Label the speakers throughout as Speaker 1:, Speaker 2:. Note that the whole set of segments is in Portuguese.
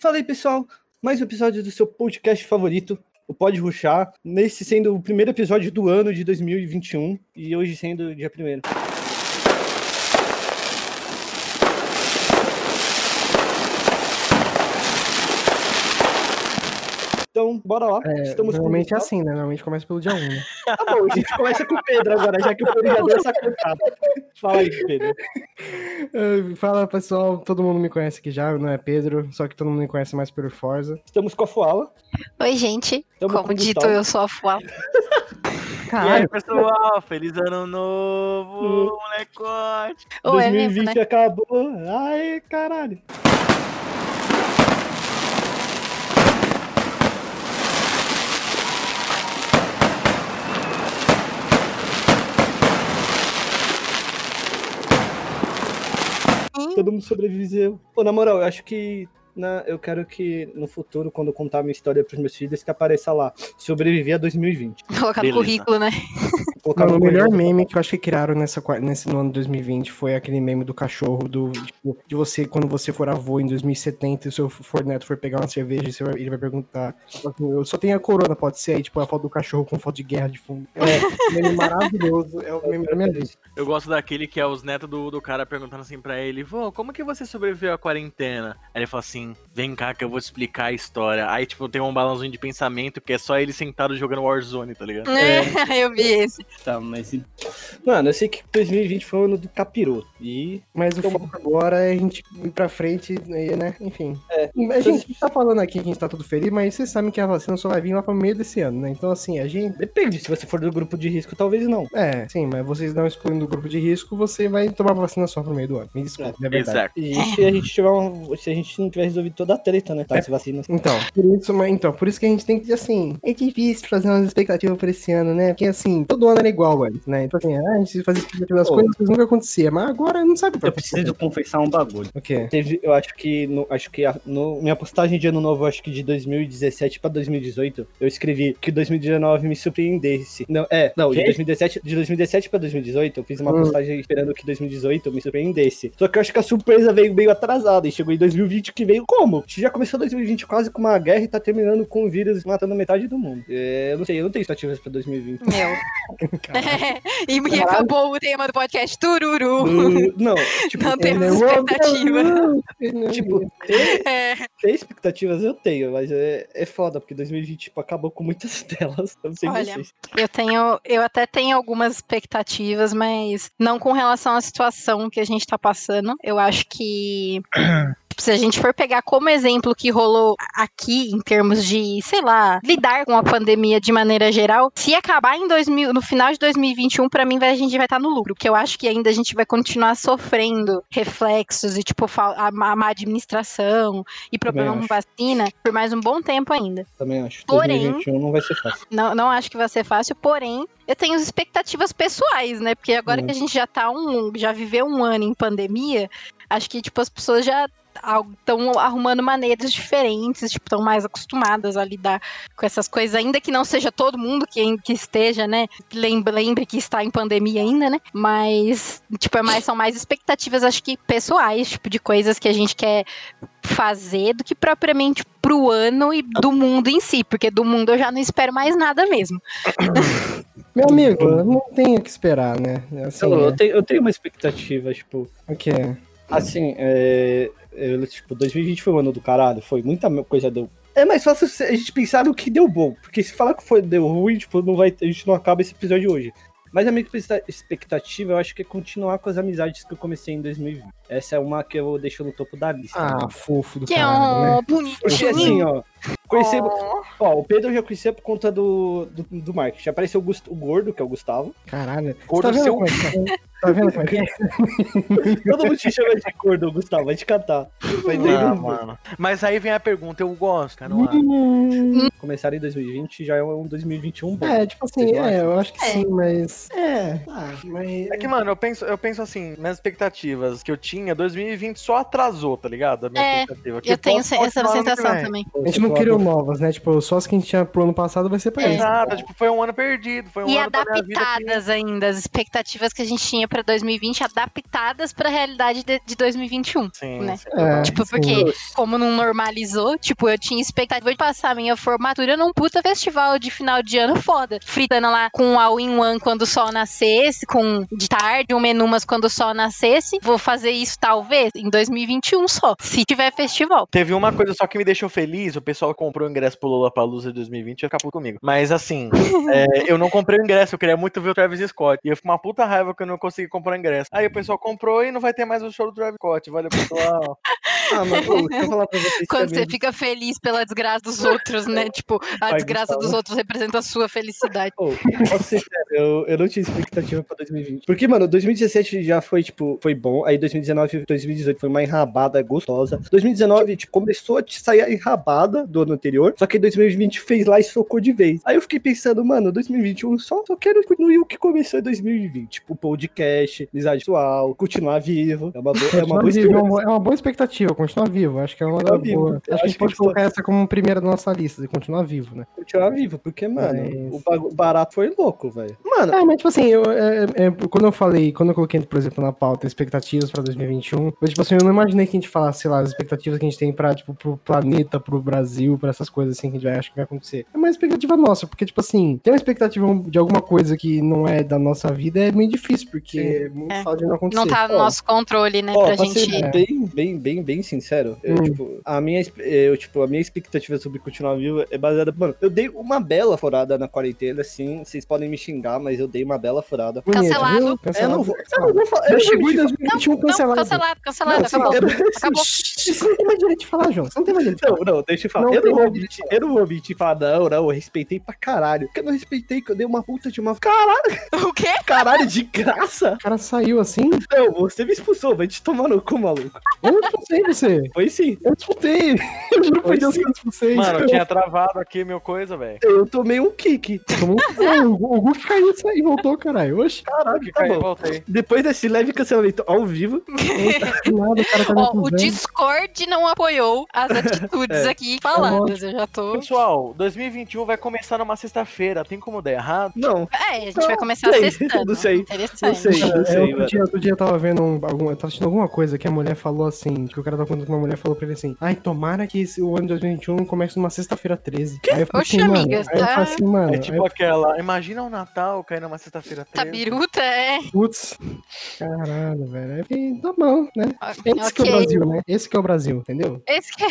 Speaker 1: Fala aí, pessoal. Mais um episódio do seu podcast favorito, o Pode Ruxar. Nesse sendo o primeiro episódio do ano de 2021 e hoje sendo o dia primeiro. Então, bora lá.
Speaker 2: É,
Speaker 1: Estamos
Speaker 2: normalmente é
Speaker 1: com-
Speaker 2: assim, né? Normalmente começa pelo dia 1, né?
Speaker 1: Tá bom, a gente começa com o Pedro agora, já que o Pedro já deu essa cantada. Fala aí, Pedro.
Speaker 2: Eh, Fala pessoal, todo mundo me conhece aqui já, não é Pedro, só que todo mundo me conhece mais pelo Forza.
Speaker 1: Estamos com a Fuala.
Speaker 3: Oi, gente.
Speaker 1: Estamos com
Speaker 3: Como
Speaker 1: o
Speaker 3: dito,
Speaker 1: Gustavo.
Speaker 3: eu sou a Fual.
Speaker 4: E aí, pessoal, feliz ano novo, molecote.
Speaker 3: Ou é mesmo,
Speaker 1: 2020
Speaker 3: né?
Speaker 1: acabou. Ai, caralho. Todo mundo sobreviveu. Pô, na moral, eu acho que na- eu quero que no futuro, quando eu contar minha história pros meus filhos, que apareça lá. Sobreviver a 2020.
Speaker 3: Colocar no currículo, né?
Speaker 2: O melhor meme que eu acho que criaram nessa, nesse no ano de 2020 foi aquele meme do cachorro, do, tipo, de você, quando você for avô em 2070 e o seu for neto for pegar uma cerveja, você vai- ele vai perguntar, assim, eu só tenho a corona, pode ser aí, tipo, a foto do cachorro com foto de guerra de fundo. É um meme maravilhoso, é o meme da minha vida.
Speaker 4: Eu gosto daquele que é os netos do, do cara perguntando assim pra ele, vô, como que você sobreviveu à quarentena? Aí ele fala assim, vem cá que eu vou te explicar a história. Aí, tipo, tem um balãozinho de pensamento que é só ele sentado jogando Warzone, tá ligado?
Speaker 3: É, eu vi esse.
Speaker 1: Tá, mas. Mano, eu sei que 2020 foi o ano do capiroto. E.
Speaker 2: Mas o
Speaker 1: Então-
Speaker 2: foco agora é a gente ir pra frente, né? Enfim.
Speaker 1: É.
Speaker 2: A gente tá falando aqui que a gente tá tudo feliz, mas vocês sabem que a vacina só vai vir lá pro meio desse ano, né? Então, assim, a gente.
Speaker 1: Depende, se você for do grupo de risco, talvez não.
Speaker 2: É, sim, mas vocês não excluindo o grupo de risco, você vai tomar vacina só pro meio do ano. Me desculpe, é, verdade.
Speaker 4: Exato.
Speaker 1: E se a gente tiver um, Se a gente não tiver resolvido toda a treta, né? Tá, vacinas.
Speaker 2: Então, por isso, mas, então, por isso que a gente tem que, assim, é difícil fazer umas expectativas pra esse ano, né? Porque, assim, todo ano era igual antes, né? Então, assim, ah, a gente fazia expectativa das coisas, mas nunca acontecia. Mas agora não sabe que
Speaker 1: Eu preciso confessar um bagulho.
Speaker 2: O quê?
Speaker 1: Teve, eu acho que, no, acho que a, no, minha postagem de ano novo, acho que de 2017 pra 2018, eu escrevi que 2019 me surpreendesse. Não, é, não, de
Speaker 4: Quê?
Speaker 1: 2017, de 2017 pra 2018, eu fiz uma
Speaker 2: Hum.
Speaker 1: postagem esperando que 2018 me surpreendesse. Só que eu acho que a surpresa veio meio atrasada e chegou em 2020 que veio como? Já começou 2020 quase com uma guerra e tá terminando com o vírus matando metade do mundo. É, eu não sei, eu não tenho expectativas pra 2020.
Speaker 3: Meu. E me acabou o tema do podcast Tururu.
Speaker 1: Uh, não, tipo,
Speaker 3: Não temos
Speaker 2: é
Speaker 3: expectativa.
Speaker 1: Tipo, ter,
Speaker 3: É,
Speaker 1: ter expectativas eu tenho, mas é, é foda, porque 2020 tipo, acabou com muitas telas. Eu
Speaker 3: Olha,
Speaker 1: vocês.
Speaker 3: eu tenho, eu até tenho algumas expectativas, mas não com relação à situação que a gente tá passando. Eu acho que tipo, se a gente for pegar como exemplo que rolou aqui em termos de, sei lá, lidar com a pandemia de maneira geral, se acabar em 2000, no final de 2021, pra mim vai- a gente vai estar no lucro, porque eu acho que ainda a gente vai continuar sofrendo reflexos e tipo a, má administração e problema com vacina por mais um bom tempo ainda.
Speaker 1: Também acho.
Speaker 3: Porém-
Speaker 1: 2021 não vai ser fácil.
Speaker 3: Não, não acho que vai ser fácil, porém, eu tenho as expectativas pessoais, né? Porque agora
Speaker 1: Hum.
Speaker 3: que a gente já tá um, já viveu um ano em pandemia, acho que tipo as pessoas já estão arrumando maneiras diferentes, tipo, estão mais acostumadas a lidar com essas coisas, ainda que não seja todo mundo que, que esteja, né? Lembre, lembre que está em pandemia ainda, né? Mas, tipo, é mais, são mais expectativas, acho que pessoais, tipo, de coisas que a gente quer fazer do que propriamente pro ano e do mundo em si, porque do mundo eu já não espero mais nada mesmo.
Speaker 2: Meu amigo, não tem o que esperar, né? Assim,
Speaker 1: eu, eu
Speaker 2: né?
Speaker 1: tenho, eu tenho uma expectativa, tipo,
Speaker 2: O quê?
Speaker 1: assim, é, eu, tipo, 2020 foi um ano do caralho, foi muita coisa deu. É mais fácil a gente pensar no que deu bom, porque se falar que foi deu ruim, tipo, não vai, a gente não acaba esse episódio hoje. Mas a minha expecta- expectativa, eu acho que é continuar com as amizades que eu comecei em 2020. Essa é uma que eu deixo no topo da lista. né?
Speaker 2: Ah, fofo do
Speaker 3: Que é
Speaker 2: caralho, né?
Speaker 3: um bonitinho.
Speaker 1: Porque assim, ó, conhecer,
Speaker 3: Oh.
Speaker 1: Ó, o Pedro eu já conhecia por conta do, do, do marketing. Já apareceu o, Gust- o Gordo, que é o Gustavo.
Speaker 2: Caralho. Você
Speaker 4: Cor
Speaker 2: tá
Speaker 4: seu
Speaker 2: como é que é? Tá vendo como é que é?
Speaker 1: Todo mundo te chama de Gordo, Gustavo, vai te catar. Vai daí
Speaker 4: Ah, mano. Mas aí vem a pergunta, eu gosto, cara.
Speaker 2: Hum,
Speaker 1: Começar em 2020 já é um 2021 bom.
Speaker 2: É, tipo assim, é, eu acho que
Speaker 3: É.
Speaker 2: sim, mas. É, ah, mas.
Speaker 4: É que, mano, eu penso, eu penso assim, minhas expectativas que eu tinha, 2020 só atrasou, tá ligado? A minha
Speaker 3: É,
Speaker 4: expectativa. Que
Speaker 3: Eu tenho essa sensação também.
Speaker 2: A gente não criou novas, né? Tipo, só as que a gente tinha pro ano passado vai ser pra
Speaker 3: É.
Speaker 2: isso.
Speaker 4: Exato, tipo, foi um ano perdido, foi um
Speaker 3: E
Speaker 4: ano vida que-
Speaker 3: adaptadas ainda, as expectativas que a gente tinha pra 2020 adaptadas pra realidade de, de 2021.
Speaker 4: Sim,
Speaker 3: Né?
Speaker 4: sim.
Speaker 2: É,
Speaker 3: Tipo,
Speaker 2: sim.
Speaker 3: porque como não normalizou, tipo, eu tinha expectativa de passar minha formatura num puta festival de final de ano foda. Fritando lá com a Win One quando o sol nascesse, com de tarde, um menumas quando o sol nascesse. Vou fazer isso talvez em 2021 só, se tiver festival.
Speaker 4: Teve uma coisa só que me deixou feliz, o pessoal que comprou o ingresso pro Lollapalooza de 2020 ia ficar puto comigo. Mas assim, é, eu não comprei o ingresso, eu queria muito ver o Travis Scott. E eu fico uma puta raiva que eu não consegui comprar o ingresso. Aí o pessoal comprou e não vai ter mais o show do Travis Scott. Valeu, pessoal.
Speaker 1: Ah, mas pô, deixa eu falar pra vocês
Speaker 3: Quando
Speaker 1: também.
Speaker 3: você fica feliz pela desgraça dos outros, né? Tipo, a desgraça dos outros representa a sua felicidade.
Speaker 1: Pô, posso ser sério, eu, eu não tinha expectativa pra 2020. Porque, mano, 2017 já foi, tipo, foi bom. Aí 2019 2018 foi uma enrabada gostosa. 2019, tipo, começou a te sair a enrabada do ano anterior. Só que 2020 fez lá e socou de vez. Aí eu fiquei pensando, mano, 2021 só, só quero continuar o que começou em 2020. Tipo, podcast, amizade pessoal, continuar vivo. É uma boa, é uma boa
Speaker 2: vivo, é uma, é uma boa expectativa, continuar vivo. Acho que é uma da boa.
Speaker 1: Eu
Speaker 2: Acho que a
Speaker 1: acho
Speaker 2: gente pode colocar essa como primeira da nossa lista, de continuar vivo, né?
Speaker 1: Continuar vivo, porque, mano,
Speaker 2: Mas-
Speaker 1: o barato foi louco, velho. Mano,
Speaker 2: É, mas tipo assim, eu, é, é, quando eu falei, quando eu coloquei, por exemplo, na pauta expectativas pra 2021, foi tipo assim, eu não imaginei que a gente falasse, sei lá, as expectativas que a gente tem pra, tipo, pro planeta, pro Brasil, pra essas coisas assim que a gente vai, acho que vai acontecer. É uma expectativa nossa, porque, tipo assim, ter uma expectativa de alguma coisa que não é da nossa vida é meio difícil, porque é muito
Speaker 3: É.
Speaker 2: fácil de não acontecer.
Speaker 3: Não tá no
Speaker 1: Ó,
Speaker 3: nosso controle, né?
Speaker 1: Ó,
Speaker 3: pra
Speaker 1: pra
Speaker 3: gente.
Speaker 1: ser bem, bem, bem, bem sincero, eu,
Speaker 2: Hum.
Speaker 1: tipo, a minha, eu, tipo, a minha expectativa sobre continuar vivo é baseada. Mano, eu dei uma bela furada na quarentena, assim. Vocês podem me xingar, mas eu dei uma bela furada.
Speaker 3: Cancelado.
Speaker 2: viu?
Speaker 1: Eu
Speaker 2: Cancelado.
Speaker 1: não vou. Eu não vou falar. Eu não vou
Speaker 2: em
Speaker 1: te
Speaker 2: 2021
Speaker 3: Não,
Speaker 2: cancelado.
Speaker 3: cancelado, cancelado,
Speaker 1: Não, assim,
Speaker 3: acabou.
Speaker 1: eu não-
Speaker 3: Acabou.
Speaker 2: Você não tem mais direito de falar, João. Você não tem mais direito de falar.
Speaker 1: Não, não, deixa eu falar.
Speaker 2: Não
Speaker 1: eu, não vou mentir, eu não vou mentir e falar, não, não, eu respeitei pra caralho. Porque eu não respeitei, que eu dei uma puta de uma. Caralho,
Speaker 3: O quê?
Speaker 1: caralho, de graça.
Speaker 2: O cara saiu assim.
Speaker 1: Não, você me expulsou, vai te tomar no cu, maluco.
Speaker 2: Eu não expulsei você.
Speaker 1: Foi sim.
Speaker 2: Eu disputei. Eu juro por Deus que eu expulsei.
Speaker 4: Mano, eu tinha travado aqui meu coisa, velho.
Speaker 1: Eu tomei um kick.
Speaker 2: Tomou um- o Hulk caiu e saiu, voltou, caralho. Oxe,
Speaker 1: Caralho, tá
Speaker 4: Caiu, voltei.
Speaker 1: Depois desse leve cancelamento ao vivo,
Speaker 2: nada, o cara tá me
Speaker 3: Ó, o. Discord não apoiou as atitudes
Speaker 1: É.
Speaker 3: aqui faladas. Eu já tô.
Speaker 4: Pessoal, 2021 vai começar numa sexta-feira. Tem como dar errado?
Speaker 1: não.
Speaker 3: É, a gente
Speaker 1: Não,
Speaker 3: vai começar
Speaker 1: sei,
Speaker 3: sextando.
Speaker 1: não sei,
Speaker 3: Interessante.
Speaker 1: não sei.
Speaker 2: Cara,
Speaker 1: sei,
Speaker 2: é, outro, dia, outro dia eu tava vendo um, algum, eu tava assistindo alguma coisa que a mulher falou assim, que o cara tava contando que uma mulher falou pra ele assim, ai, tomara que esse, o ano de 2021 comece numa sexta-feira 13. Aí eu falei
Speaker 3: Oxe,
Speaker 2: assim, mano,
Speaker 3: amiga,
Speaker 2: aí eu
Speaker 3: tá-
Speaker 2: falei assim, mano,
Speaker 4: É tipo
Speaker 2: eu,
Speaker 4: aquela. Imagina o Natal cair numa sexta-feira.
Speaker 3: Tá
Speaker 4: 13.
Speaker 3: biruta, é.
Speaker 2: putz, caralho, velho, aí eu falei, tá bom, né? Esse que é o. Brasil, né? Esse que é o Brasil, entendeu?
Speaker 3: Esse que é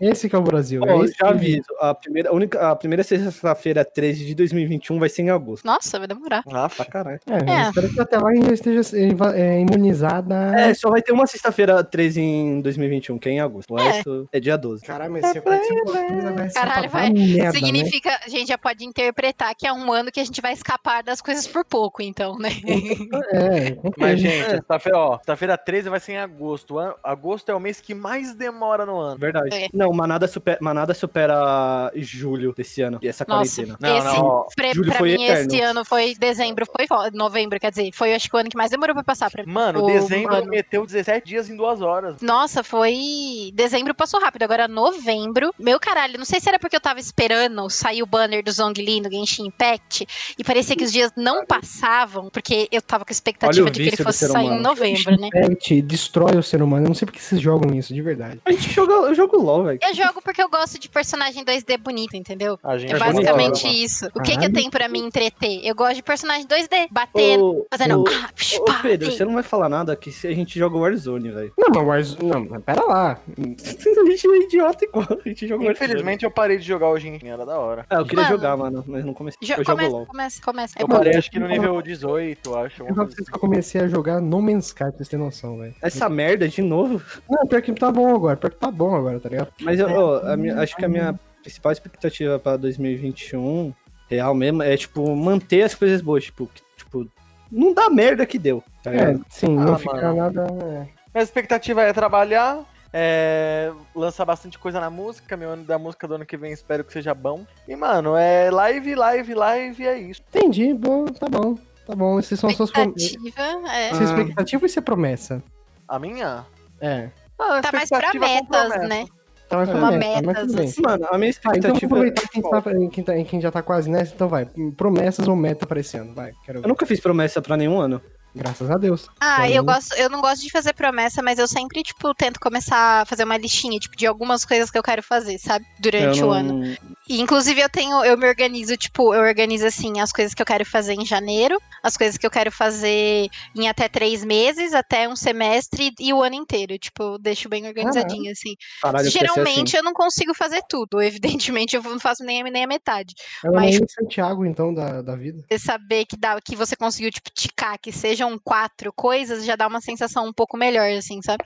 Speaker 2: Esse que é o Brasil.
Speaker 1: Ó,
Speaker 2: é esse
Speaker 1: já aviso, a primeira, a única, a primeira sexta-feira 13 de 2021 vai ser em agosto.
Speaker 3: Nossa, vai demorar.
Speaker 4: Ah,
Speaker 1: Pra caralho.
Speaker 2: É,
Speaker 3: É.
Speaker 2: espero que até lá ainda esteja é, é, imunizada.
Speaker 1: É, só vai ter uma sexta-feira 13 em 2021, que é em agosto. O resto é dia 12.
Speaker 2: Caralho, mas alguma coisa, vai ser
Speaker 3: Caralho, vai-
Speaker 2: merda, né?
Speaker 3: Significa, a gente já pode interpretar que é um ano que a gente vai escapar das coisas por pouco, então, né?
Speaker 2: É,
Speaker 4: Mas, gente, sexta-feira, ó, sexta-feira 13 vai ser em agosto. Agosto é o mês que mais demora no ano.
Speaker 1: Verdade.
Speaker 3: É.
Speaker 1: Não, Manada supera, Manada supera julho desse ano. E essa
Speaker 3: Nossa,
Speaker 1: quarentena.
Speaker 4: Não,
Speaker 3: esse,
Speaker 4: não,
Speaker 3: pra,
Speaker 1: julho
Speaker 3: pra
Speaker 1: foi
Speaker 3: mim,
Speaker 1: eterno.
Speaker 3: esse ano foi dezembro, foi fo- novembro, quer dizer, foi acho que o ano que mais demorou pra passar pra mim.
Speaker 4: Mano,
Speaker 3: O
Speaker 4: dezembro
Speaker 3: ano.
Speaker 4: meteu 17 dias em duas horas.
Speaker 3: Nossa, foi. Dezembro passou rápido, agora novembro. Meu caralho, não sei se era porque eu tava esperando sair o banner do Zhongli no Genshin Impact e parecia que os dias não passavam, porque eu tava com a expectativa de que ele fosse sair em novembro, né?
Speaker 2: Impact destrói o ser humano. Eu não sei porque vocês jogam isso, de verdade.
Speaker 1: A gente joga, eu jogo LOL, velho.
Speaker 3: Eu jogo porque eu gosto de personagem 2D bonito, entendeu?
Speaker 4: A gente
Speaker 3: É
Speaker 1: É
Speaker 3: basicamente
Speaker 1: bonito.
Speaker 3: isso. O que que
Speaker 2: Caralho.
Speaker 3: tem pra me entreter? Eu gosto de personagem 2D, batendo,
Speaker 1: Ô,
Speaker 3: fazendo.
Speaker 1: ô,
Speaker 3: ah, psh,
Speaker 1: ô,
Speaker 3: pá,
Speaker 1: Pedro, você não vai falar nada que se a gente joga Warzone, velho.
Speaker 2: Não, mas Warzone. Não, mas pera lá.
Speaker 1: a gente é idiota igual. A gente joga Warzone.
Speaker 4: Infelizmente eu parei de jogar hoje em dia, era da hora.
Speaker 1: Ah, eu queria
Speaker 3: Mano.
Speaker 1: jogar, mano, mas não comecei.
Speaker 3: Jo-
Speaker 1: eu jogo
Speaker 3: começa,
Speaker 1: LOL.
Speaker 3: começa, começa. É
Speaker 4: Eu
Speaker 3: bom.
Speaker 4: parei acho que no nível 18, acho.
Speaker 2: Eu que eu comecei a jogar No Man's Sky, pra vocês terem noção, velho.
Speaker 1: Essa merda de novo.
Speaker 2: Não, pior que tá bom agora. Pior que tá bom agora, tá ligado?
Speaker 1: Mas eu, a minha- acho que a minha principal expectativa pra 2021, real mesmo, é, tipo, manter as coisas boas. Tipo, que, tipo não dá merda que deu, tá
Speaker 2: É, sim, não
Speaker 4: Ah,
Speaker 2: fica
Speaker 4: mano.
Speaker 2: nada. é.
Speaker 4: Minha expectativa é trabalhar, é, lançar bastante coisa na música. Meu ano da música do ano que vem espero que seja bom. E, mano, é live, live, live, é isso.
Speaker 2: Entendi, bom, tá bom. Tá bom, esses são suas promessas.
Speaker 3: Expectativa, é.
Speaker 1: Ah.
Speaker 2: expectativa ou isso é promessa?
Speaker 4: A minha?
Speaker 2: É.
Speaker 4: Ah,
Speaker 3: Tá mais pra
Speaker 4: expectativa
Speaker 3: metas,
Speaker 4: promessa.
Speaker 3: né?
Speaker 2: Tá
Speaker 3: Uma
Speaker 2: promessa, mas
Speaker 3: metas,
Speaker 2: tudo bem.
Speaker 3: assim.
Speaker 1: Mano, a minha
Speaker 2: Ah, então vamos
Speaker 1: expectativa.
Speaker 2: aproveitar quem, tá, quem, tá, quem já tá quase nessa, então vai. Promessas ou meta pra esse ano, vai. Quero
Speaker 1: Eu nunca fiz promessa pra nenhum ano.
Speaker 2: Graças a Deus.
Speaker 3: Ah,
Speaker 2: Pra
Speaker 3: eu
Speaker 2: mim-
Speaker 3: gosto, eu não gosto de fazer promessa, mas eu sempre, tipo, tento começar a fazer uma listinha, tipo, de algumas coisas que eu quero fazer, sabe? Durante
Speaker 1: Eu
Speaker 3: o
Speaker 1: não-
Speaker 3: ano. E, inclusive, eu tenho, eu me organizo, tipo, eu organizo assim as coisas que eu quero fazer em janeiro, as coisas que eu quero fazer em até três meses, até um semestre e o ano inteiro. Tipo, eu deixo bem organizadinho, assim.
Speaker 1: Caralho, eu
Speaker 3: Geralmente
Speaker 1: assim.
Speaker 3: eu não consigo fazer tudo. Evidentemente, eu não faço nem, a- nem a metade.
Speaker 2: Ela
Speaker 3: Mas-
Speaker 2: é Santiago, então, da, da vida.
Speaker 3: Você saber que, dá, que você conseguiu, tipo, ticar que sejam quatro coisas, já dá uma sensação um pouco melhor, assim, sabe?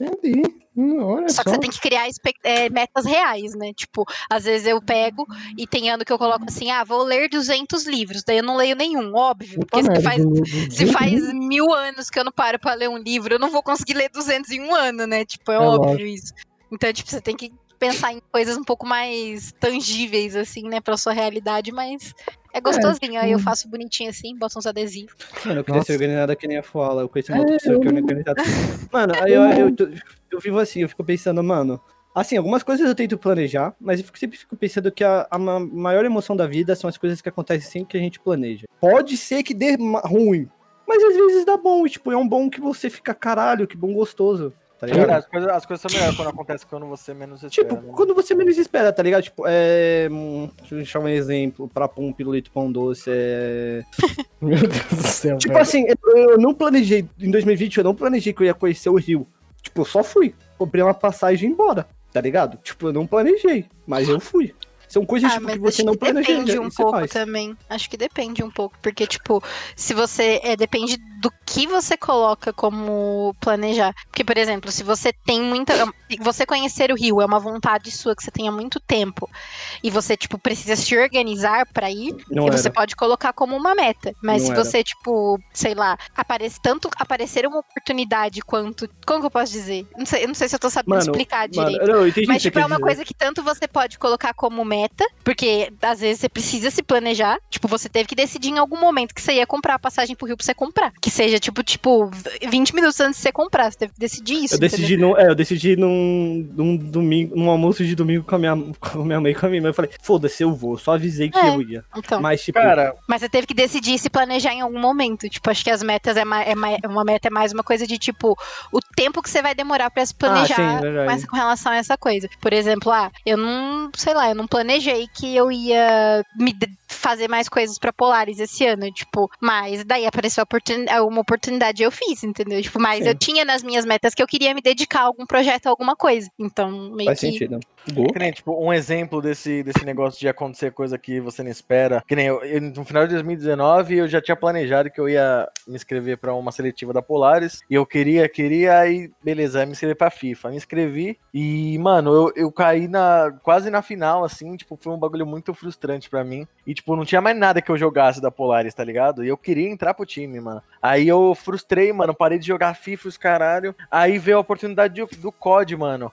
Speaker 2: Entendi. Hum, olha
Speaker 3: Só
Speaker 2: só.
Speaker 3: que você tem que criar é, metas reais, né? Tipo, às vezes eu pego e tem ano que eu coloco assim, ah, vou ler 200 livros, daí eu não leio nenhum, óbvio. Porque se faz,
Speaker 2: do-
Speaker 3: se faz mil anos que eu não paro pra ler um livro, eu não vou conseguir ler 200 em um ano, né? Tipo, é,
Speaker 2: É
Speaker 3: óbvio isso. Então, tipo, você tem que pensar em coisas um pouco mais tangíveis, assim, né, pra sua realidade, mas é gostosinho. Aí eu
Speaker 2: tipo-
Speaker 3: faço bonitinho assim, boto uns adesivos.
Speaker 1: Mano, eu queria ser
Speaker 2: Nossa.
Speaker 1: organizada que nem a Foala. Eu conheci uma outra
Speaker 2: É,
Speaker 1: pessoa que é
Speaker 2: eu-
Speaker 1: organizada. Mano, aí eu, eu, tô- eu vivo assim, eu fico pensando, mano. Assim, algumas coisas eu tento planejar, mas eu sempre fico pensando que a, a ma- maior emoção da vida são as coisas que acontecem sempre que a gente planeja. Pode ser que dê ruim, mas às vezes dá bom. E, tipo, é um bom que você fica caralho, que bom gostoso. Tá
Speaker 4: Cara,
Speaker 1: ligado?
Speaker 4: as, coisas, as coisas são melhores quando acontece quando você menos espera.
Speaker 1: Tipo,
Speaker 4: né?
Speaker 1: quando você menos espera, tá ligado? Tipo, é. hum, Deixa eu deixar um exemplo. Pra pão, um pirulito, pão doce. É.
Speaker 2: Meu Deus do céu.
Speaker 1: Tipo
Speaker 2: velho.
Speaker 1: assim, eu, eu não planejei, em 2020, eu não planejei que eu ia conhecer o Rio. Tipo, eu só fui. Comprei uma passagem e embora, tá ligado? Tipo, eu não planejei, mas eu fui. São coisas
Speaker 3: Ah,
Speaker 1: tipo, que você
Speaker 3: acho
Speaker 1: não
Speaker 3: que
Speaker 1: planeja
Speaker 3: depende um pouco
Speaker 1: faz.
Speaker 3: também. Acho que depende um pouco, porque tipo, se você é depende do que você coloca como planejar. Porque por exemplo, se você tem muita, você conhecer o Rio é uma vontade sua que você tenha muito tempo e você tipo precisa se organizar pra ir,
Speaker 1: Não
Speaker 3: e
Speaker 1: era.
Speaker 3: você pode colocar como uma meta. Mas
Speaker 1: Não
Speaker 3: se
Speaker 1: era.
Speaker 3: você tipo, sei lá, aparece tanto aparecer uma oportunidade quanto, como que eu posso dizer? Não sei, eu não sei se eu tô sabendo
Speaker 1: Mano,
Speaker 3: explicar
Speaker 1: Mano,
Speaker 3: direito.
Speaker 1: não,
Speaker 3: Mas, tipo, é uma
Speaker 1: dizer.
Speaker 3: coisa que tanto você pode colocar como meta, porque às vezes você precisa se planejar. Tipo, você teve que decidir em algum momento que você ia comprar a passagem pro Rio pra você comprar. Que seja, tipo, tipo, 20 minutos antes de você comprar. Você teve que decidir isso.
Speaker 1: Eu decidi, num, é, eu decidi num, num domingo, num almoço de domingo com a minha, com a minha mãe e com a minha irmã. Eu falei, foda-se, eu vou. Só avisei que
Speaker 3: É.
Speaker 1: eu ia.
Speaker 3: Então,
Speaker 1: Mas, tipo,
Speaker 4: Cara,
Speaker 3: mas você teve que decidir se planejar em algum momento. Tipo, acho que as metas é, mais, é mais, uma meta é mais uma coisa de, tipo, o tempo que você vai demorar pra se planejar
Speaker 1: Ah, sim, verdade.
Speaker 3: com, essa- com relação a essa coisa. Por exemplo, ah, eu não, sei lá, eu não planejei que eu ia me fazer mais coisas pra Polaris esse ano, tipo, mas daí apareceu oportun- uma oportunidade e eu fiz, entendeu? Tipo, mas
Speaker 1: Sim.
Speaker 3: eu tinha nas minhas metas que eu queria me dedicar a algum projeto, a alguma coisa. Então, meio
Speaker 1: faz
Speaker 3: que
Speaker 1: sentido.
Speaker 4: Nem, tipo, um exemplo desse, desse negócio de acontecer coisa que você não espera. Que nem eu, eu, no final de 2019 eu já tinha planejado que eu ia me inscrever pra uma seletiva da Polaris. E eu queria, queria, aí beleza, me inscrever pra FIFA. Me inscrevi e, mano, eu, eu caí na quase na final, assim, tipo, foi um bagulho muito frustrante pra mim. E, tipo, não tinha mais nada que eu jogasse da Polaris, tá ligado? E eu queria entrar pro time, mano. Aí eu frustrei, mano, parei de jogar FIFA os caralho. Aí veio a oportunidade do, do COD, mano.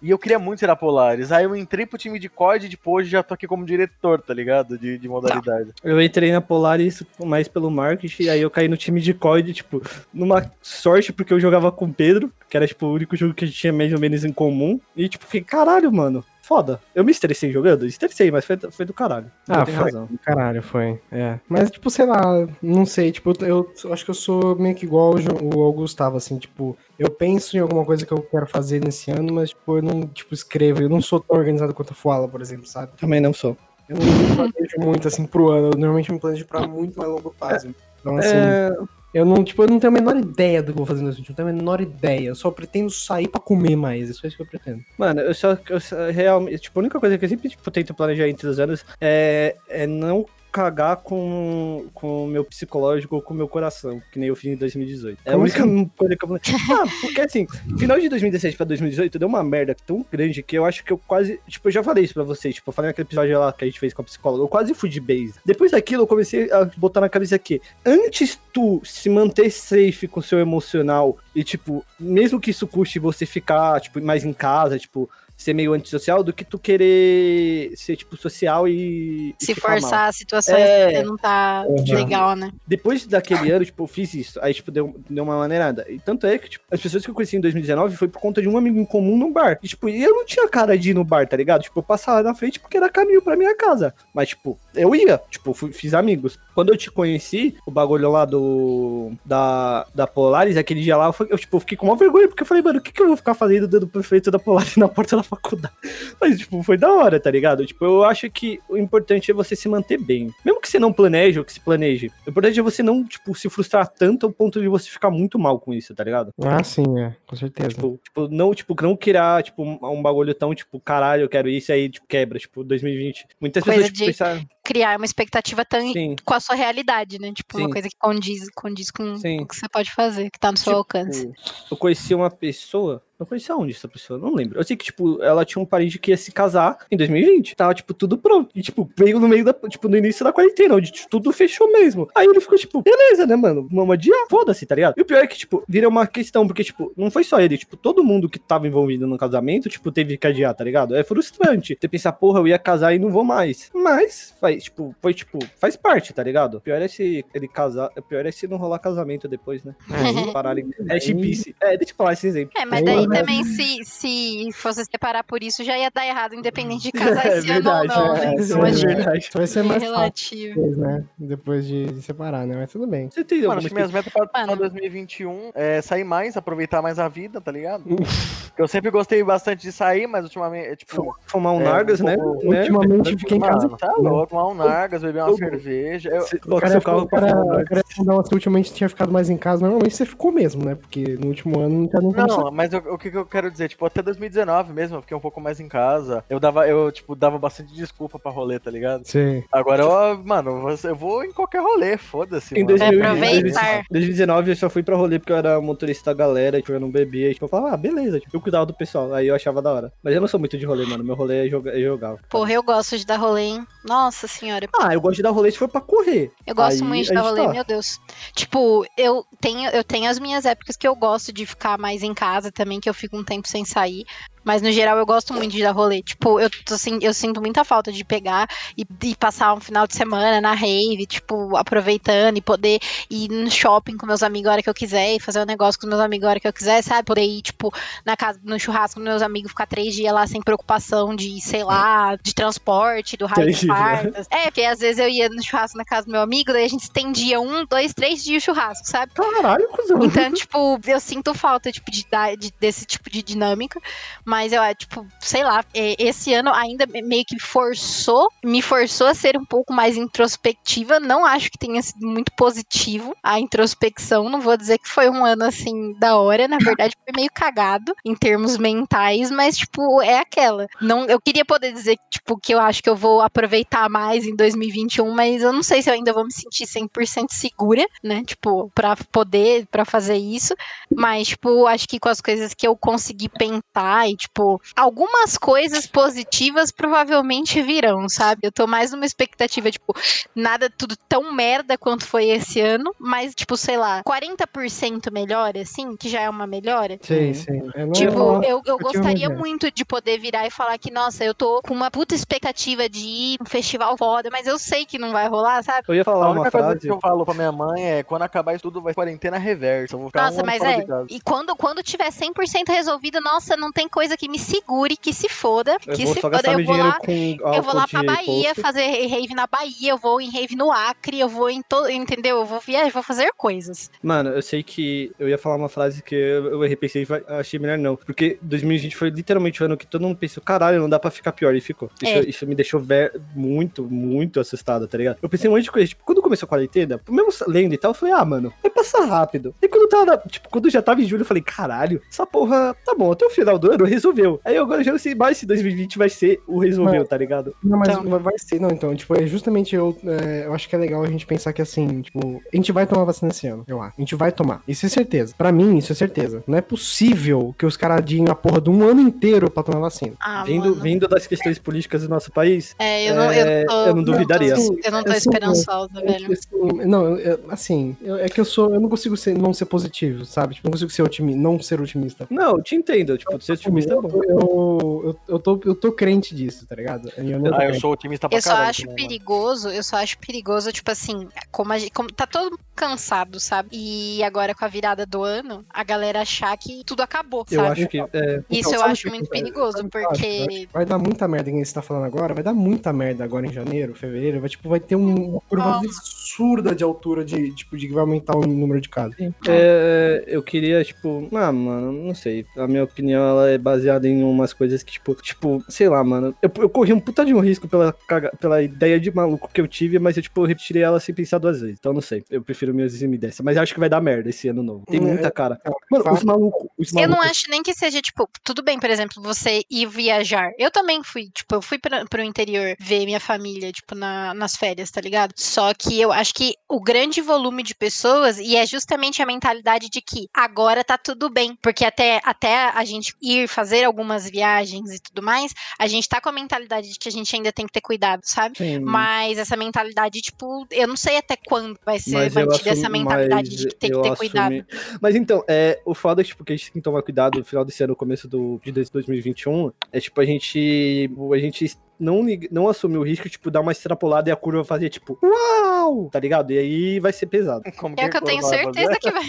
Speaker 4: E eu queria muito a Polaris. Aí eu entrei pro time de COD e depois já tô aqui como diretor, tá ligado? De, de modalidade.
Speaker 1: Eu entrei na Polaris mais pelo marketing, aí eu caí no time de COD, tipo, numa sorte porque eu jogava com o Pedro, que era, tipo, o único jogo que a gente tinha mais ou menos em comum. E, tipo, fiquei, caralho, mano, foda. Eu me estressei jogando? Estressei, mas foi, foi do caralho.
Speaker 2: Ah, foi.
Speaker 1: razão.
Speaker 2: Caralho, foi. É. Mas, tipo, sei lá, não sei. Tipo, eu, eu acho que eu sou meio que igual o, o Gustavo, assim, tipo, eu penso em alguma coisa que eu quero fazer nesse ano, mas, tipo, eu não, tipo, escrevo. Eu não sou tão organizado quanto a Fuala, por exemplo, sabe?
Speaker 1: Também não sou.
Speaker 2: Eu não me planejo muito, assim, pro ano. Eu normalmente me planejo pra muito mais longo prazo. Então, assim,
Speaker 1: É,
Speaker 2: eu não, tipo, eu não tenho a menor ideia do que eu vou fazer vídeo. Eu não tenho a menor ideia. Eu só pretendo sair pra comer mais. É só isso que eu pretendo.
Speaker 1: Mano, eu só, eu só realmente, tipo, a única coisa que eu sempre tipo, tento planejar entre os anos é, é não cagar com com o meu psicológico ou com o meu coração, que nem eu fiz em 2018. É a
Speaker 2: Como
Speaker 1: única coisa que eu planejo. Ah, porque assim, final de 2017 pra 2018 deu uma merda tão grande que eu acho que eu quase, tipo, eu já falei isso pra vocês, tipo, eu falei naquele episódio lá que a gente fez com a psicóloga, eu quase fui de base. Depois daquilo eu comecei a botar na cabeça que antes tu se manter safe com o seu emocional e, tipo, mesmo que isso custe você ficar, tipo, mais em casa, tipo, ser meio antissocial, do que tu querer ser, tipo, social e. e
Speaker 3: se
Speaker 1: ficar mal.
Speaker 3: forçar situações
Speaker 1: É.
Speaker 3: que não tá
Speaker 2: Uhum.
Speaker 3: legal, né?
Speaker 1: Depois daquele ano, tipo, eu fiz isso. Aí, tipo, deu, deu uma maneirada. E tanto é que, tipo, as pessoas que eu conheci em 2019 foi por conta de um amigo em comum no bar. E, tipo, eu não tinha cara de ir no bar, tá ligado? Tipo, eu passava na frente porque era caminho pra minha casa. Mas, tipo, eu ia, tipo, fui- fiz amigos. Quando eu te conheci, o bagulho lá do. Da, da Polaris, aquele dia lá, eu, eu, tipo, fiquei com uma vergonha, porque eu falei, mano, o que, que eu vou ficar fazendo dando prefeito da Polaris na porta da faculdade? Mas, tipo, foi da hora, tá ligado? Tipo, eu acho que o importante é você se manter bem. Mesmo que você não planeje ou que se planeje, o importante é você não, tipo, se frustrar tanto ao ponto de você ficar muito mal com isso, tá ligado?
Speaker 2: Ah, sim, é, com certeza.
Speaker 1: Tipo, tipo, não, tipo, não criar, tipo, um, um bagulho tão, tipo, caralho, eu quero isso aí, tipo, quebra, tipo, 2020. Muitas
Speaker 3: Coisa
Speaker 1: pessoas, tipo,
Speaker 3: de-
Speaker 1: pensaram,
Speaker 3: Criar uma expectativa tão
Speaker 1: sim,
Speaker 3: com a sua realidade, né? Tipo, uma
Speaker 1: Sim.
Speaker 3: coisa que condiz, condiz com
Speaker 1: Sim.
Speaker 3: o que você pode fazer, que tá no seu
Speaker 1: Tipo,
Speaker 3: alcance.
Speaker 1: Eu conheci uma pessoa. Eu conheci aonde essa pessoa? Não lembro. Eu sei que, tipo, ela tinha um parente que ia se casar em 2020. Tava, tipo, tudo pronto. E, tipo, veio no meio da. Tipo, no início da quarentena, onde tipo, tudo fechou mesmo. Aí ele ficou, tipo, beleza, né, mano? Vamos adiar, foda-se, tá ligado? E o pior é que, tipo, vira uma questão, porque, tipo, não foi só ele, tipo, todo mundo que tava envolvido no casamento, tipo, teve que adiar, tá ligado? É frustrante. Você pensar, porra, eu ia casar e não vou mais. Mas, faz, tipo, foi, tipo, faz parte, tá ligado? O pior é se ele casar. O pior é se não rolar casamento depois, né? Pararem. É chippice. É, deixa eu falar esse exemplo.
Speaker 3: É, mas
Speaker 2: Aí,
Speaker 3: daí também, se, se fosse separar por isso, já ia dar errado, independente de casar
Speaker 1: É
Speaker 3: esse ano ou
Speaker 1: verdade,
Speaker 3: não,
Speaker 2: é,
Speaker 3: né?
Speaker 2: é
Speaker 3: que
Speaker 1: verdade.
Speaker 2: Vai ser
Speaker 3: é
Speaker 2: mais fácil
Speaker 3: relativo.
Speaker 2: depois, né? Depois de, de separar, né? Mas tudo bem.
Speaker 1: Você tem
Speaker 4: Mano, acho que minhas metas
Speaker 3: Mano.
Speaker 4: 2021 é sair mais, aproveitar mais a vida, tá ligado? Eu sempre gostei bastante de sair, mas ultimamente, é, tipo.
Speaker 1: Fumar um
Speaker 4: É,
Speaker 1: Nargas,
Speaker 4: um
Speaker 1: né? né?
Speaker 2: Ultimamente fiquei em casa.
Speaker 4: Tá louco, tomar um Nargas, beber uma cerveja.
Speaker 1: Seu
Speaker 2: ficou,
Speaker 1: carro
Speaker 2: uma- ultimamente tinha ficado mais em casa. Normalmente você ficou mesmo, né? Porque no último ano não como
Speaker 4: Não, mas eu- o que, que eu quero dizer, tipo, até 2019 mesmo, eu fiquei um pouco mais em casa. Eu dava, eu, tipo, dava bastante desculpa pra rolê, tá ligado?
Speaker 2: Sim.
Speaker 4: Agora eu, mano, você- eu vou em qualquer rolê, foda-se.
Speaker 1: Em
Speaker 4: mano.
Speaker 1: 2000,
Speaker 3: Aproveitar.
Speaker 1: 2019 eu só fui pra rolê porque eu era motorista da galera, tipo, eu não bebia. E, tipo, eu falava, ah, beleza. Tipo, eu cuidava do pessoal. Aí eu achava da hora. Mas eu não sou muito de rolê, mano. Meu rolê é jogar. É jogar.
Speaker 3: Porra, eu gosto de dar rolê, hein? Nossa senhora.
Speaker 1: Ah, eu gosto de dar rolê se for pra correr.
Speaker 3: Eu gosto
Speaker 1: Aí
Speaker 3: muito de
Speaker 1: a
Speaker 3: dar rolê,
Speaker 1: tá.
Speaker 3: meu Deus. Tipo, eu tenho, eu tenho as minhas épocas que eu gosto de ficar mais em casa também, que eu fico um tempo sem sair. Mas no geral eu gosto muito de dar rolê. Tipo, eu, tô, assim, eu sinto muita falta de pegar e, e passar um final de semana na rave, tipo, aproveitando e poder ir no shopping com meus amigos a hora que eu quiser e fazer um negócio com meus amigos a hora que eu quiser, sabe? Poder ir, tipo, na casa, no churrasco com meus amigos, ficar três dias lá sem preocupação de, sei lá, de transporte, do raio de
Speaker 1: dias, né?
Speaker 3: É, porque às vezes eu ia no churrasco na casa do meu amigo, daí a gente estendia um, dois, três dias o churrasco, sabe?
Speaker 1: Caralho, cuzão.
Speaker 3: Então, tipo, eu sinto falta, tipo, de, de- desse tipo de dinâmica. Mas eu, tipo, sei lá, é, esse ano ainda meio que forçou, me forçou a ser um pouco mais introspectiva. Não acho que tenha sido muito positivo a introspecção. Não vou dizer que foi um ano, assim, da hora. Na verdade, foi meio cagado em termos mentais, mas, tipo, é aquela. Não, eu queria poder dizer, tipo, que eu acho que eu vou aproveitar mais em 2021, mas eu não sei se eu ainda vou me sentir 100% segura, né? Tipo, pra poder, pra fazer isso. Mas, tipo, acho que com as coisas que eu consegui pensar e, tipo, algumas coisas positivas provavelmente virão, sabe? Eu tô mais numa expectativa, tipo, nada tudo tão merda quanto foi esse ano, mas, tipo, sei lá, 40% melhor, assim, que já é uma melhora.
Speaker 2: Sim, sim. É, não é
Speaker 3: Tipo, eu, eu gostaria
Speaker 2: eu não-
Speaker 3: muito de poder virar e falar que, nossa, eu tô com uma puta expectativa de ir um festival foda, mas eu sei que não vai rolar, sabe?
Speaker 1: Eu ia
Speaker 4: A
Speaker 1: falar uma
Speaker 4: única coisa
Speaker 1: frase.
Speaker 4: que eu falo pra minha mãe é quando acabar isso tudo vai quarentena reversa. Eu vou ficar um
Speaker 3: Nossa,
Speaker 4: ano
Speaker 3: mas é. E quando, quando tiver 100% resolvido, nossa, não tem coisa que me segure, que se foda.
Speaker 1: Eu
Speaker 3: Que se foda. Eu vou lá, eu vou lá pra Bahia
Speaker 1: posto.
Speaker 3: fazer rave na Bahia, eu vou em rave no Acre, eu vou em todo. Entendeu? Eu vou viajar, vou fazer coisas.
Speaker 1: Mano, eu sei que eu ia falar uma frase que eu, eu repensei e achei melhor não. Porque 2020 foi literalmente o ano que todo mundo pensou, caralho, não dá pra ficar pior. E ficou. Isso,
Speaker 3: É.
Speaker 1: isso me deixou ver- muito, muito assustado, tá ligado? Eu pensei um monte de coisa. Tipo, quando começou a quarentena, mesmo lendo e tal, eu falei, ah, mano, vai passar rápido. E quando tava, tipo, quando já tava em julho, eu falei, caralho, essa porra, tá bom, até o final do ano resolveu. Aí agora eu já não sei mais se 2020 vai ser o resolveu,
Speaker 2: Mano.
Speaker 1: tá ligado?
Speaker 2: Não, mas
Speaker 3: Então.
Speaker 2: vai- ser, não, então, tipo, é justamente eu, é, eu acho que é legal a gente pensar que assim, tipo, a gente vai tomar vacina esse ano, eu acho. A gente vai tomar. Isso é certeza. Pra mim, isso é certeza. Não é possível que os caras adiem a porra de um ano inteiro pra tomar vacina.
Speaker 3: Ah,
Speaker 1: vindo,
Speaker 3: mano.
Speaker 1: vindo das questões políticas do nosso país,
Speaker 3: É, eu não,
Speaker 1: É,
Speaker 3: eu, tô,
Speaker 1: eu não duvidaria.
Speaker 3: tô- eu não tô
Speaker 2: Assim,
Speaker 3: esperançosa,
Speaker 2: É
Speaker 3: velho.
Speaker 2: que, assim, não, assim, eu- é que eu sou, eu não consigo ser, não ser positivo, sabe? Tipo, não consigo ser otimista, não ser otimista.
Speaker 1: Não, eu te entendo. Tipo, ser otimista otimista é bom.
Speaker 2: Eu, eu, eu, eu tô, eu tô crente disso, tá ligado? Eu não
Speaker 4: Ah, eu sou otimista pra
Speaker 3: Eu só
Speaker 4: caralho
Speaker 3: acho
Speaker 4: mano.
Speaker 3: perigoso, eu só acho perigoso, tipo assim, como, a gente, como tá todo mundo cansado, sabe? E agora com a virada do ano, a galera achar que tudo acabou,
Speaker 1: Eu
Speaker 3: sabe?
Speaker 1: acho que. É,
Speaker 3: Isso
Speaker 2: Então,
Speaker 3: eu acho muito
Speaker 2: que eu-
Speaker 3: perigoso,
Speaker 2: sabe eu? Eu
Speaker 3: porque.
Speaker 2: que Vai dar muita merda, quem você tá falando agora, vai dar muita merda agora em janeiro, fevereiro, vai, tipo, vai ter um- uma curva
Speaker 3: Ah.
Speaker 2: absurda de altura de, tipo, de que vai aumentar o número de casos.
Speaker 1: É, eu queria, tipo, ah, mano, não sei. A minha opinião ela é baseada em umas coisas que, tipo, tipo, sei lá, mano. Eu, eu corri um puta de um risco pela, caga- pela ideia de maluco que eu tive, mas eu, tipo, eu repetirei ela sem pensar duas vezes. Então não sei. Eu prefiro me eximir dessa. Mas eu acho que vai dar merda esse ano novo. Tem
Speaker 2: Hum,
Speaker 1: muita
Speaker 2: é-
Speaker 1: cara.
Speaker 2: é,
Speaker 1: Mano,
Speaker 2: fato.
Speaker 1: os malucos. Os
Speaker 3: Eu não
Speaker 1: malucos-
Speaker 3: acho nem que seja, tipo, tudo bem, por exemplo, você ir viajar. Eu também fui, tipo, eu fui pra, pro interior ver minha família, tipo, na- nas férias, tá ligado? Só que eu acho que o grande volume de pessoas, e é justamente a mentalidade de que agora tá tudo bem. Porque até, até a gente ir fazer algumas viagens e tudo mais, a gente tá com a mentalidade de que a gente ainda tem que ter cuidado, sabe?
Speaker 1: Sim,
Speaker 3: Mas essa mentalidade, tipo, eu não sei até quando vai ser
Speaker 1: Mas
Speaker 3: mantida essa mentalidade de que tem que ter cuidado.
Speaker 1: assumi- Mas então, é, o foda é tipo, que a gente tem que tomar cuidado no final desse ano, começo do, de 2021, é tipo, a gente. A gente não, não assumir o risco, tipo, dar uma extrapolada e a curva fazer, tipo, uau! Tá ligado? E aí vai ser pesado.
Speaker 4: Como
Speaker 3: É o que eu tenho
Speaker 4: fazer?
Speaker 3: certeza que vai.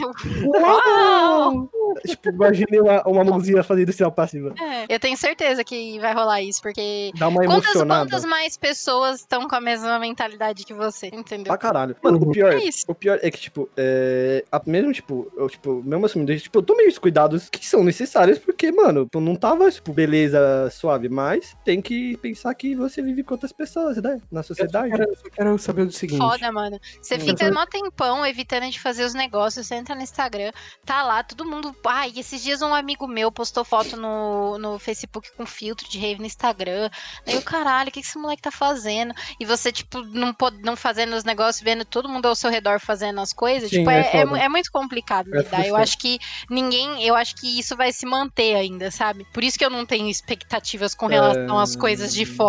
Speaker 1: Uau! tipo, imaginei uma, uma mãozinha fazendo sinal passiva.
Speaker 3: É, eu tenho certeza que vai rolar isso, porque.
Speaker 1: Dá uma
Speaker 3: Quantas,
Speaker 1: emocionada.
Speaker 3: quantas mais pessoas estão com a mesma mentalidade que você, entendeu?
Speaker 1: Pra caralho. Mano, o pior,
Speaker 3: É isso.
Speaker 1: o pior é que, tipo, é, a- mesmo, tipo, eu, tipo, mesmo assumindo isso, tipo, eu tomei os cuidados que são necessários, porque, mano, tu não tava, tipo, beleza suave, mas tem que pensar que você vive com outras pessoas, né? Na
Speaker 2: Eu só
Speaker 1: sociedade.
Speaker 2: quero, eu só quero saber do seguinte.
Speaker 3: Foda, mano. Você
Speaker 1: Hum.
Speaker 3: fica mó tempão evitando de fazer os negócios, você entra no Instagram, tá lá, todo mundo. Ai, esses dias um amigo meu postou foto no, no Facebook com filtro de rave no Instagram. Aí o caralho, o que esse moleque tá fazendo? E você, tipo, não, pod- não fazendo os negócios, vendo todo mundo ao seu redor fazendo as coisas.
Speaker 1: Sim,
Speaker 3: tipo,
Speaker 1: é
Speaker 3: é, é, é muito complicado
Speaker 1: É
Speaker 3: lidar. eu
Speaker 1: frustrante.
Speaker 3: acho que ninguém. Eu acho que isso vai se manter ainda, sabe? Por isso que eu não tenho expectativas com relação às coisas de fora.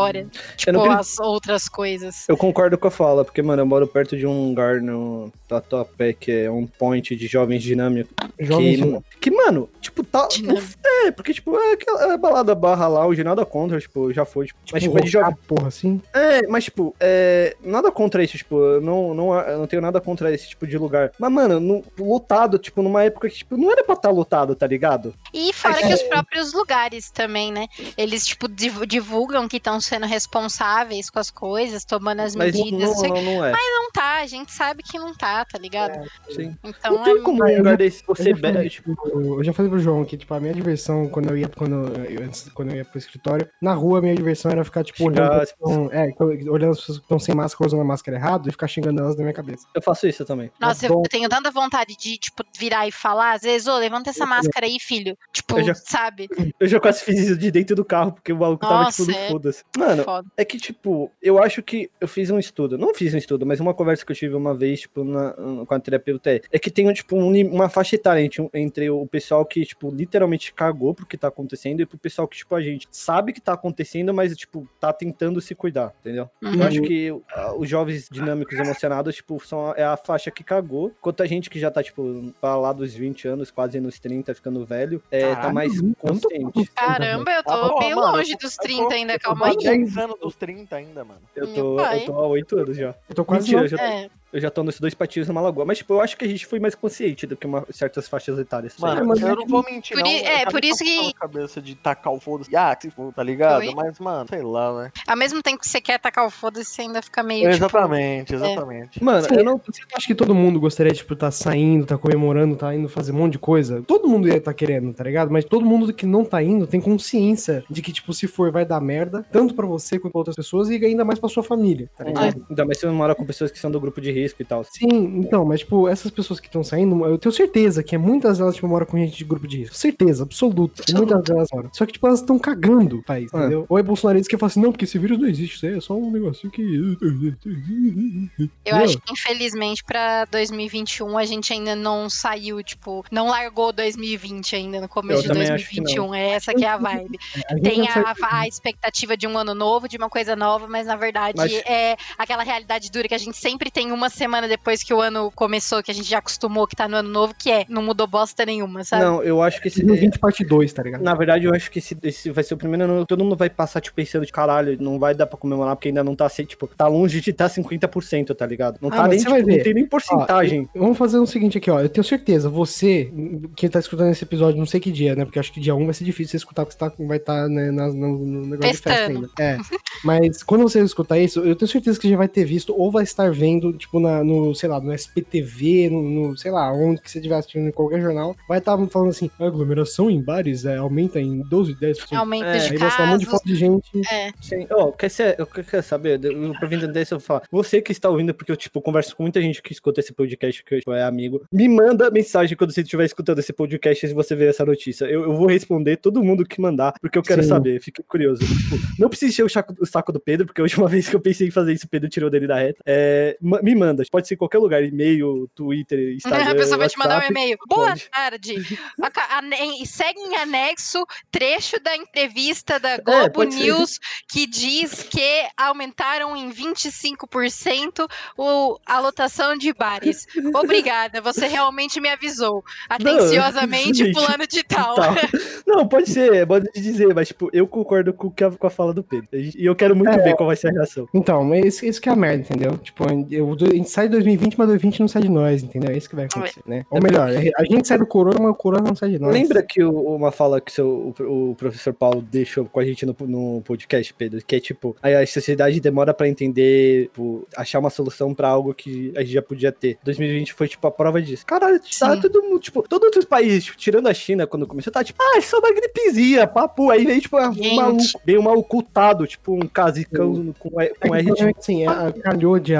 Speaker 3: Tipo,
Speaker 1: não
Speaker 3: as outras coisas.
Speaker 1: Eu concordo com a fala, porque, mano, eu moro perto de um lugar no Tatuapé, que é um point de jovens dinâmicos.
Speaker 2: Jovem
Speaker 1: Que, que, mano, tipo, tá.
Speaker 3: Dinâmico.
Speaker 1: É, porque, tipo, é aquela é balada barra lá, hoje nada contra, tipo, já foi, tipo. mas, tipo, é de jovem.
Speaker 2: porra, assim.
Speaker 1: É, mas, tipo, é, nada contra isso, tipo, eu não, não, eu não tenho nada contra esse tipo de lugar. Mas, mano, no- lotado, tipo, numa época que, tipo, não era pra estar lotado, tá ligado?
Speaker 3: E fora que os próprios lugares também, né? Eles, tipo, div- divulgam que estão sendo responsáveis com as coisas, tomando as
Speaker 1: Mas
Speaker 3: medidas.
Speaker 1: não,
Speaker 3: Não,
Speaker 1: não, é.
Speaker 3: não tá, a gente sabe que não tá, tá ligado?
Speaker 1: Sim.
Speaker 3: Então
Speaker 1: Não tem
Speaker 3: é.
Speaker 1: como
Speaker 2: eu
Speaker 1: lugar
Speaker 2: já-
Speaker 1: desse você
Speaker 2: eu,
Speaker 1: bebe, tipo,
Speaker 2: pro- eu já falei pro João que, tipo, a minha diversão quando eu ia, quando eu, antes- quando eu ia pro escritório, na rua a minha diversão era ficar, tipo, olhando,
Speaker 1: as
Speaker 2: as pessoas- é, olhando as pessoas que estão sem máscara, usando a máscara errado e ficar xingando elas na minha cabeça.
Speaker 1: eu faço isso também.
Speaker 3: Nossa,
Speaker 2: é
Speaker 3: eu
Speaker 2: bom.
Speaker 3: tenho tanta vontade de, tipo, virar e falar, às vezes, ô, levanta essa máscara aí, filho. Tipo,
Speaker 1: Eu já-
Speaker 3: sabe?
Speaker 1: Eu já quase fiz isso de dentro do carro, porque o maluco tava,
Speaker 3: Nossa,
Speaker 1: tipo, no
Speaker 3: é.
Speaker 1: foda-se. Mano,
Speaker 3: Foda.
Speaker 1: É que, tipo, eu acho que eu fiz um estudo. Não fiz um estudo, mas uma conversa que eu tive uma vez, tipo, na- com a terapeuta é, é que tem, tipo, um uma faixa etária entre, entre o pessoal que, tipo, literalmente cagou pro que tá acontecendo e pro pessoal que, tipo, a gente sabe que tá acontecendo, mas, tipo, tá tentando se cuidar, entendeu?
Speaker 3: Uhum.
Speaker 1: Eu acho que ah, os jovens dinâmicos emocionados, tipo, são a, é a faixa que cagou, enquanto a gente que já tá, tipo, pra lá dos 20 anos, quase nos 30, ficando velho, é, tá
Speaker 2: Caralho,
Speaker 1: mais consciente.
Speaker 3: Caramba, eu tô
Speaker 4: Ah,
Speaker 3: bem
Speaker 4: mano,
Speaker 3: longe
Speaker 4: tô-
Speaker 3: dos
Speaker 4: eu tô-
Speaker 3: 30 ainda, calma aí.
Speaker 4: Quase 10 anos dos 30 ainda, mano.
Speaker 1: Eu tô, eu tô há 8 anos já.
Speaker 2: Eu tô quase
Speaker 1: Mentira, já,
Speaker 3: É,
Speaker 1: eu já tô nos dois patinhos numa lagoa. Mas, tipo, eu acho que a gente foi mais consciente do que uma, certas faixas etárias.
Speaker 4: Mano,
Speaker 2: mas
Speaker 4: eu
Speaker 2: é
Speaker 4: não vou mentir,
Speaker 3: Por
Speaker 4: não.
Speaker 3: i- é, por isso que-
Speaker 4: cabeça de tacar o foda-se. Ah, que se for, tá ligado?
Speaker 3: Foi.
Speaker 4: Mas, mano, sei lá, né?
Speaker 3: ao mesmo tempo que você quer atacar o foda-se, você ainda fica meio, tipo...
Speaker 4: Exatamente, exatamente.
Speaker 1: Mano,
Speaker 2: Sim,
Speaker 1: eu não.
Speaker 2: Você acha que todo mundo gostaria de, tipo, tá saindo, tá comemorando, tá indo fazer um monte de coisa? Todo mundo ia tá querendo, tá ligado? Mas todo mundo que não tá indo tem consciência de que, tipo, se for, vai dar merda, tanto pra você quanto pra outras pessoas e ainda mais pra sua família, tá ligado?
Speaker 1: Ainda mais se você mora com pessoas que são do grupo de risco e tal.
Speaker 2: Sim, então, mas, tipo, essas pessoas que estão saindo, eu tenho certeza que muitas delas, tipo, moram com gente de grupo de risco. Certeza, absoluta. que Muitas delas moram. Só que, tipo, elas estão cagando o país,
Speaker 1: É.
Speaker 2: entendeu? Ou é bolsonarista que fala assim, não, porque esse vírus não existe, isso aí é só um negocinho que...
Speaker 3: Eu acho que, infelizmente, pra 2021 a gente ainda não saiu, tipo, não largou 2020 ainda no começo
Speaker 1: Eu
Speaker 3: de
Speaker 1: também acho que
Speaker 3: 2021. É essa que é a vibe.
Speaker 2: A
Speaker 3: Tem a, a expectativa de um ano novo, de uma coisa nova, mas na verdade
Speaker 1: Mas-
Speaker 3: é aquela realidade dura que a gente sempre tem uma semana depois que o ano começou, que a gente já acostumou que tá no ano novo, que é, não mudou bosta nenhuma, sabe?
Speaker 1: Não, eu acho que esse.
Speaker 2: 2020 parte 2, tá ligado?
Speaker 1: Na verdade, eu acho que esse, esse vai ser o primeiro ano. Todo mundo vai passar, tipo, pensando de caralho, não vai dar pra comemorar, porque ainda não tá assim, tipo, tá longe de estar tá 50%, tá ligado? Não
Speaker 2: Ah,
Speaker 1: tá
Speaker 2: mas
Speaker 1: nem,
Speaker 2: você
Speaker 1: tipo,
Speaker 2: vai ver.
Speaker 1: não tem nem porcentagem.
Speaker 2: Vamos fazer o seguinte aqui, ó. Eu tenho certeza, você, que tá escutando esse episódio, não sei que dia, né? Porque eu acho que dia 1 vai ser difícil você escutar, porque você tá, vai estar né, na- no, no negócio de festa ainda. É. Mas quando você escutar isso, eu tenho certeza que já vai ter visto ou vai estar vendo, tipo, na, no, sei lá, no SPTV, no, no, sei lá, onde que você estiver assistindo em qualquer jornal, vai estar falando assim, a aglomeração em bares é, aumenta em 12, 10%.
Speaker 3: Aumento
Speaker 1: É,
Speaker 3: de
Speaker 2: Aí vai estar um monte de foto de gente.
Speaker 3: É.
Speaker 1: Sim. Ó, quer, ser, eu quero quer saber? Eu, pra vender isso, eu vou falar. Você que está ouvindo, porque eu, tipo, converso com muita gente que escuta esse podcast, que tipo, é amigo. Me manda mensagem quando você estiver escutando esse podcast se você ver essa notícia. Eu, eu vou responder todo mundo que mandar, porque eu quero
Speaker 2: Sim.
Speaker 1: saber. Fique curioso. Tipo, não precisa encher o saco, o saco do Pedro, porque a última vez que eu pensei em fazer isso, o Pedro tirou dele da reta. É, me manda. Pode ser em qualquer lugar. E-mail, Twitter, Instagram.
Speaker 3: a pessoa vai te mandar um e-mail. Boa tarde. Segue em anexo trecho da entrevista da Globo
Speaker 1: É, pode ser.
Speaker 3: News que diz que aumentaram em 25% o, a lotação de bares. Obrigada, você realmente me avisou. Atenciosamente,
Speaker 1: gente,
Speaker 3: fulano de tal.
Speaker 1: Tal. Não, pode ser, pode dizer, mas tipo, eu concordo com, a- com a fala do Pedro. E eu quero muito
Speaker 2: É.
Speaker 1: ver qual vai ser a reação.
Speaker 2: Então, mas isso, isso que é a merda, entendeu? Tipo, eu, gente sai de 2020, mas 2020 não sai de nós, entendeu? É isso que vai acontecer, né? Ou melhor, a gente sai do corona, mas o corona não sai de nós.
Speaker 1: Lembra que o- uma fala que seu, o, o professor Paulo deixou com a gente no, no podcast, Pedro? Que é tipo, a, a sociedade demora pra entender, tipo, achar uma solução pra algo que a gente já podia ter. 2020 foi tipo a prova disso. Caralho, tá
Speaker 3: Sim.
Speaker 1: todo mundo, tipo, todos os países, tipo, tirando a China quando começou, tá tipo, ah, é só uma gripezinha, papo. Aí veio, tipo, um maluco, veio um ocultado, tipo, um casicão com,
Speaker 2: É
Speaker 1: com
Speaker 2: que,
Speaker 1: R
Speaker 2: provavelmente, assim, a, calhou de,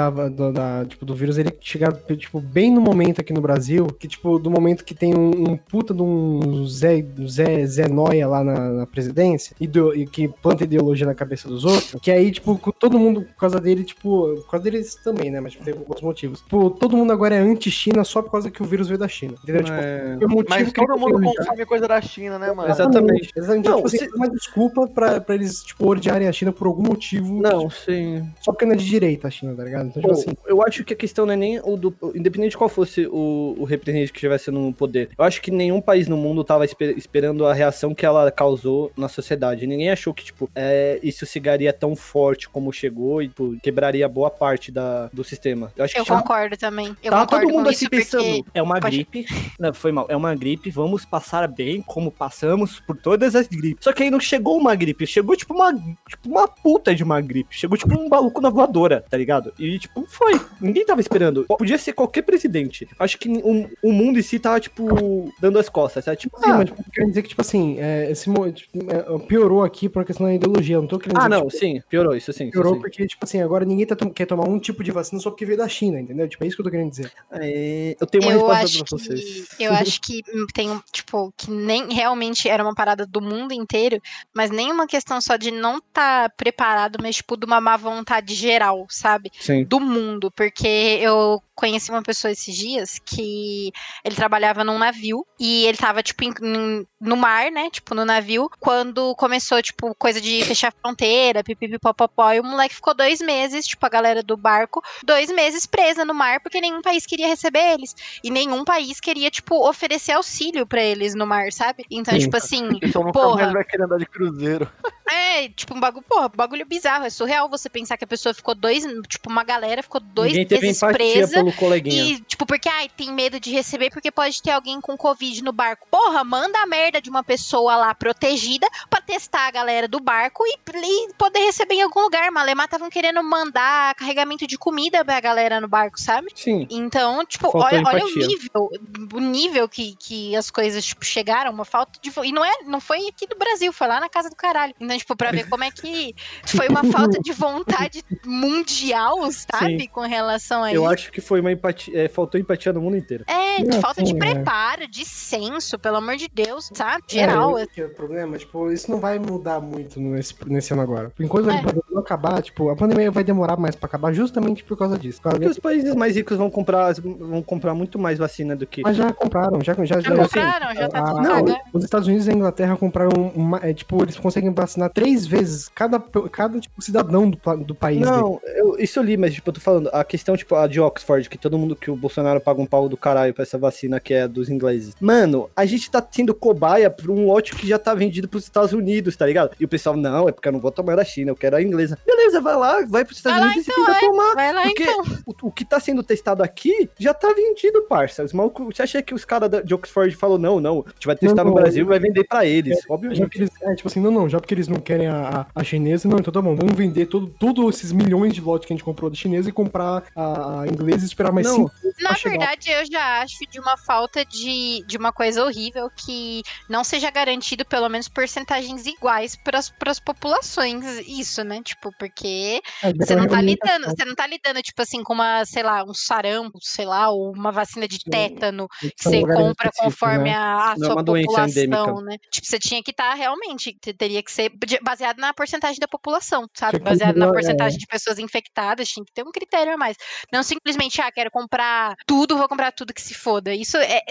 Speaker 2: da, tipo, do vírus ele chegar, tipo, bem no momento aqui no Brasil, que, tipo, do momento que tem um, um puta de um Zé, Zé, Zé Noia lá na, na presidência, e, do- e que planta ideologia na cabeça dos outros, que aí, tipo, todo mundo, por causa dele, tipo, por causa deles também, né, mas tipo, tem outros motivos. Tipo, todo mundo agora é anti-China só por causa que o vírus veio da China, entendeu? Tipo,
Speaker 1: É,
Speaker 2: motivo
Speaker 5: Mas todo mundo consome coisa da China, né, mano?
Speaker 1: Exatamente.
Speaker 2: Exatamente.
Speaker 1: Não,
Speaker 2: tipo, assim,
Speaker 1: se-
Speaker 2: é uma desculpa pra, pra eles, tipo, odiarem a China por algum motivo.
Speaker 1: Não, sim.
Speaker 2: Só porque não é de direita a China, tá ligado? Então, tipo assim.
Speaker 1: eu acho que a questão não é nem o do. Independente de qual fosse o, o representante que estivesse no poder, eu acho que nenhum país no mundo tava espe- esperando a reação que ela causou na sociedade. Ninguém achou que, tipo, é, isso chegaria tão forte como chegou e tipo, quebraria boa parte da, do sistema. Eu acho
Speaker 3: Eu
Speaker 1: que
Speaker 3: concordo também. Eu
Speaker 1: Tava
Speaker 3: concordo
Speaker 1: todo mundo assim
Speaker 3: isso porque
Speaker 1: pensando, é uma
Speaker 3: Pode-
Speaker 1: gripe. Não, foi mal, é uma gripe, vamos passar bem como passamos por todas as gripes. Só que aí não chegou uma gripe, chegou tipo uma, tipo uma puta de uma gripe. Chegou tipo um maluco na voadora, tá ligado? E tipo, foi. Ninguém tava esperando. Podia ser qualquer presidente. Acho que o, o mundo em si tava, tipo, dando as costas, sabe? Tipo,
Speaker 2: Sim,
Speaker 1: ah,
Speaker 2: mas tipo, quer dizer que, tipo assim, é, esse, tipo, é, piorou aqui por questão da ideologia. Eu não tô querendo
Speaker 1: ah,
Speaker 2: dizer
Speaker 1: não,
Speaker 2: tipo,
Speaker 1: sim, piorou, isso sim. Isso
Speaker 2: piorou
Speaker 1: sim.
Speaker 2: porque, tipo assim, agora ninguém tá quer tomar um tipo de vacina só porque veio da China, entendeu? Tipo, é isso que eu tô querendo dizer.
Speaker 1: É, eu tenho uma
Speaker 3: eu
Speaker 1: resposta pra
Speaker 3: que
Speaker 1: vocês.
Speaker 3: eu acho que tem tipo que nem realmente era uma parada do mundo inteiro, mas nem uma questão só de não estar preparado, mas tipo de uma má vontade geral, sabe?
Speaker 1: Sim.
Speaker 3: Do mundo, porque eu conheci uma pessoa esses dias que ele trabalhava num navio e ele tava tipo em- no mar, né? Tipo no navio, quando começou tipo coisa de fechar a fronteira, pipipipopopó, e o moleque ficou dois meses, tipo a galera do barco, dois meses presa no mar porque nenhum país queria receber eles. E nenhum país queria, tipo, oferecer auxílio pra eles no mar, sabe? Então,
Speaker 2: Sim.
Speaker 3: tipo assim,
Speaker 5: Então nunca
Speaker 3: Porra.
Speaker 5: mais vai querer andar de cruzeiro.
Speaker 3: É, tipo, um bagulho, porra, bagulho bizarro. É surreal você pensar que a pessoa ficou dois, tipo, uma galera ficou dois
Speaker 1: Ninguém
Speaker 3: meses presa.
Speaker 1: pelo coleguinha.
Speaker 3: E, tipo, porque, ai, tem medo de receber porque pode ter alguém com Covid no barco. Porra, manda a merda de uma pessoa lá protegida pra testar a galera do barco e, e poder receber em algum lugar. Malemar estavam querendo mandar carregamento de comida pra galera no barco, sabe?
Speaker 1: Sim.
Speaker 3: Então, tipo,
Speaker 1: Faltou
Speaker 3: olha, olha o nível, o nível que, que as coisas, tipo, chegaram, uma falta de. E não, é, não foi aqui do Brasil, foi lá na casa do caralho. Então, tipo, pra ver como é que foi uma falta de vontade mundial, sabe? Com relação a
Speaker 1: Eu
Speaker 3: isso.
Speaker 1: acho que foi uma empatia. é, faltou empatia no mundo inteiro.
Speaker 3: É,
Speaker 2: Não,
Speaker 3: falta de
Speaker 2: sim, é.
Speaker 3: preparo, de senso, pelo amor de Deus, sabe? Geral.
Speaker 2: É, que é o problema, tipo, isso não vai mudar muito nesse, nesse ano agora. Enquanto
Speaker 3: É.
Speaker 2: a pandemia não acabar, tipo, a pandemia vai demorar mais pra acabar justamente por causa disso.
Speaker 1: Porque os países mais ricos vão comprar, vão comprar muito mais vacina do que.
Speaker 2: Mas já compraram, já, já,
Speaker 3: Já compraram, já tá
Speaker 2: Ah,
Speaker 3: tudo
Speaker 2: não, os Estados Unidos e a Inglaterra compraram uma, é, tipo, eles conseguem vacinar vacinar três vezes cada, cada tipo, cidadão do, do país.
Speaker 1: Não, eu, isso eu li, mas tipo, eu tô falando, a questão, tipo, a de Oxford, que todo mundo, que o Bolsonaro paga um pau do caralho pra essa vacina que é dos ingleses. Mano, a gente tá sendo cobaia por um lote que já tá vendido pros Estados Unidos, tá ligado? E o pessoal, não, é porque eu não vou tomar da China, eu quero a inglesa. Beleza, vai lá, vai pros Estados
Speaker 3: Vai lá,
Speaker 1: Unidos
Speaker 3: então,
Speaker 1: e tenta
Speaker 3: é.
Speaker 1: tomar.
Speaker 3: Vai lá
Speaker 1: Porque
Speaker 3: então.
Speaker 1: o, o que tá sendo testado aqui já tá vendido, parça. Os malucos, você acha que os caras de Oxford falou não, não, a gente vai testar
Speaker 2: Não,
Speaker 1: no
Speaker 2: não,
Speaker 1: Brasil e vai vender pra eles,
Speaker 2: Já
Speaker 1: obviamente.
Speaker 2: que eles, é, tipo assim, não, não, já porque eles não querem a, a, a chinesa, não, então tá bom, vamos vender todo, todos esses milhões de lotes que a gente comprou da chinesa e comprar a, a inglesa e esperar mais
Speaker 1: Não,
Speaker 2: cinco
Speaker 3: Na
Speaker 2: chegar.
Speaker 3: verdade, eu já acho de uma falta de, de uma coisa horrível que não seja garantido pelo menos porcentagens iguais para as populações. Isso, né? Tipo, porque
Speaker 2: É,
Speaker 3: você não tá lidando, você não tá lidando, tipo assim, com uma, sei lá, um sarampo, sei lá, ou uma vacina de tétano que você compra conforme
Speaker 2: né?
Speaker 3: a, a
Speaker 1: é
Speaker 3: sua população,
Speaker 1: endêmica.
Speaker 3: né? Tipo, você tinha que estar realmente, te- teria que ser baseado na porcentagem da população, sabe?
Speaker 2: Tinha
Speaker 3: Baseado na
Speaker 2: controlar, é.
Speaker 3: porcentagem de pessoas infectadas, tinha que ter um critério a mais. Não simplesmente, ah, quero comprar tudo, vou comprar tudo que se foda. Isso é-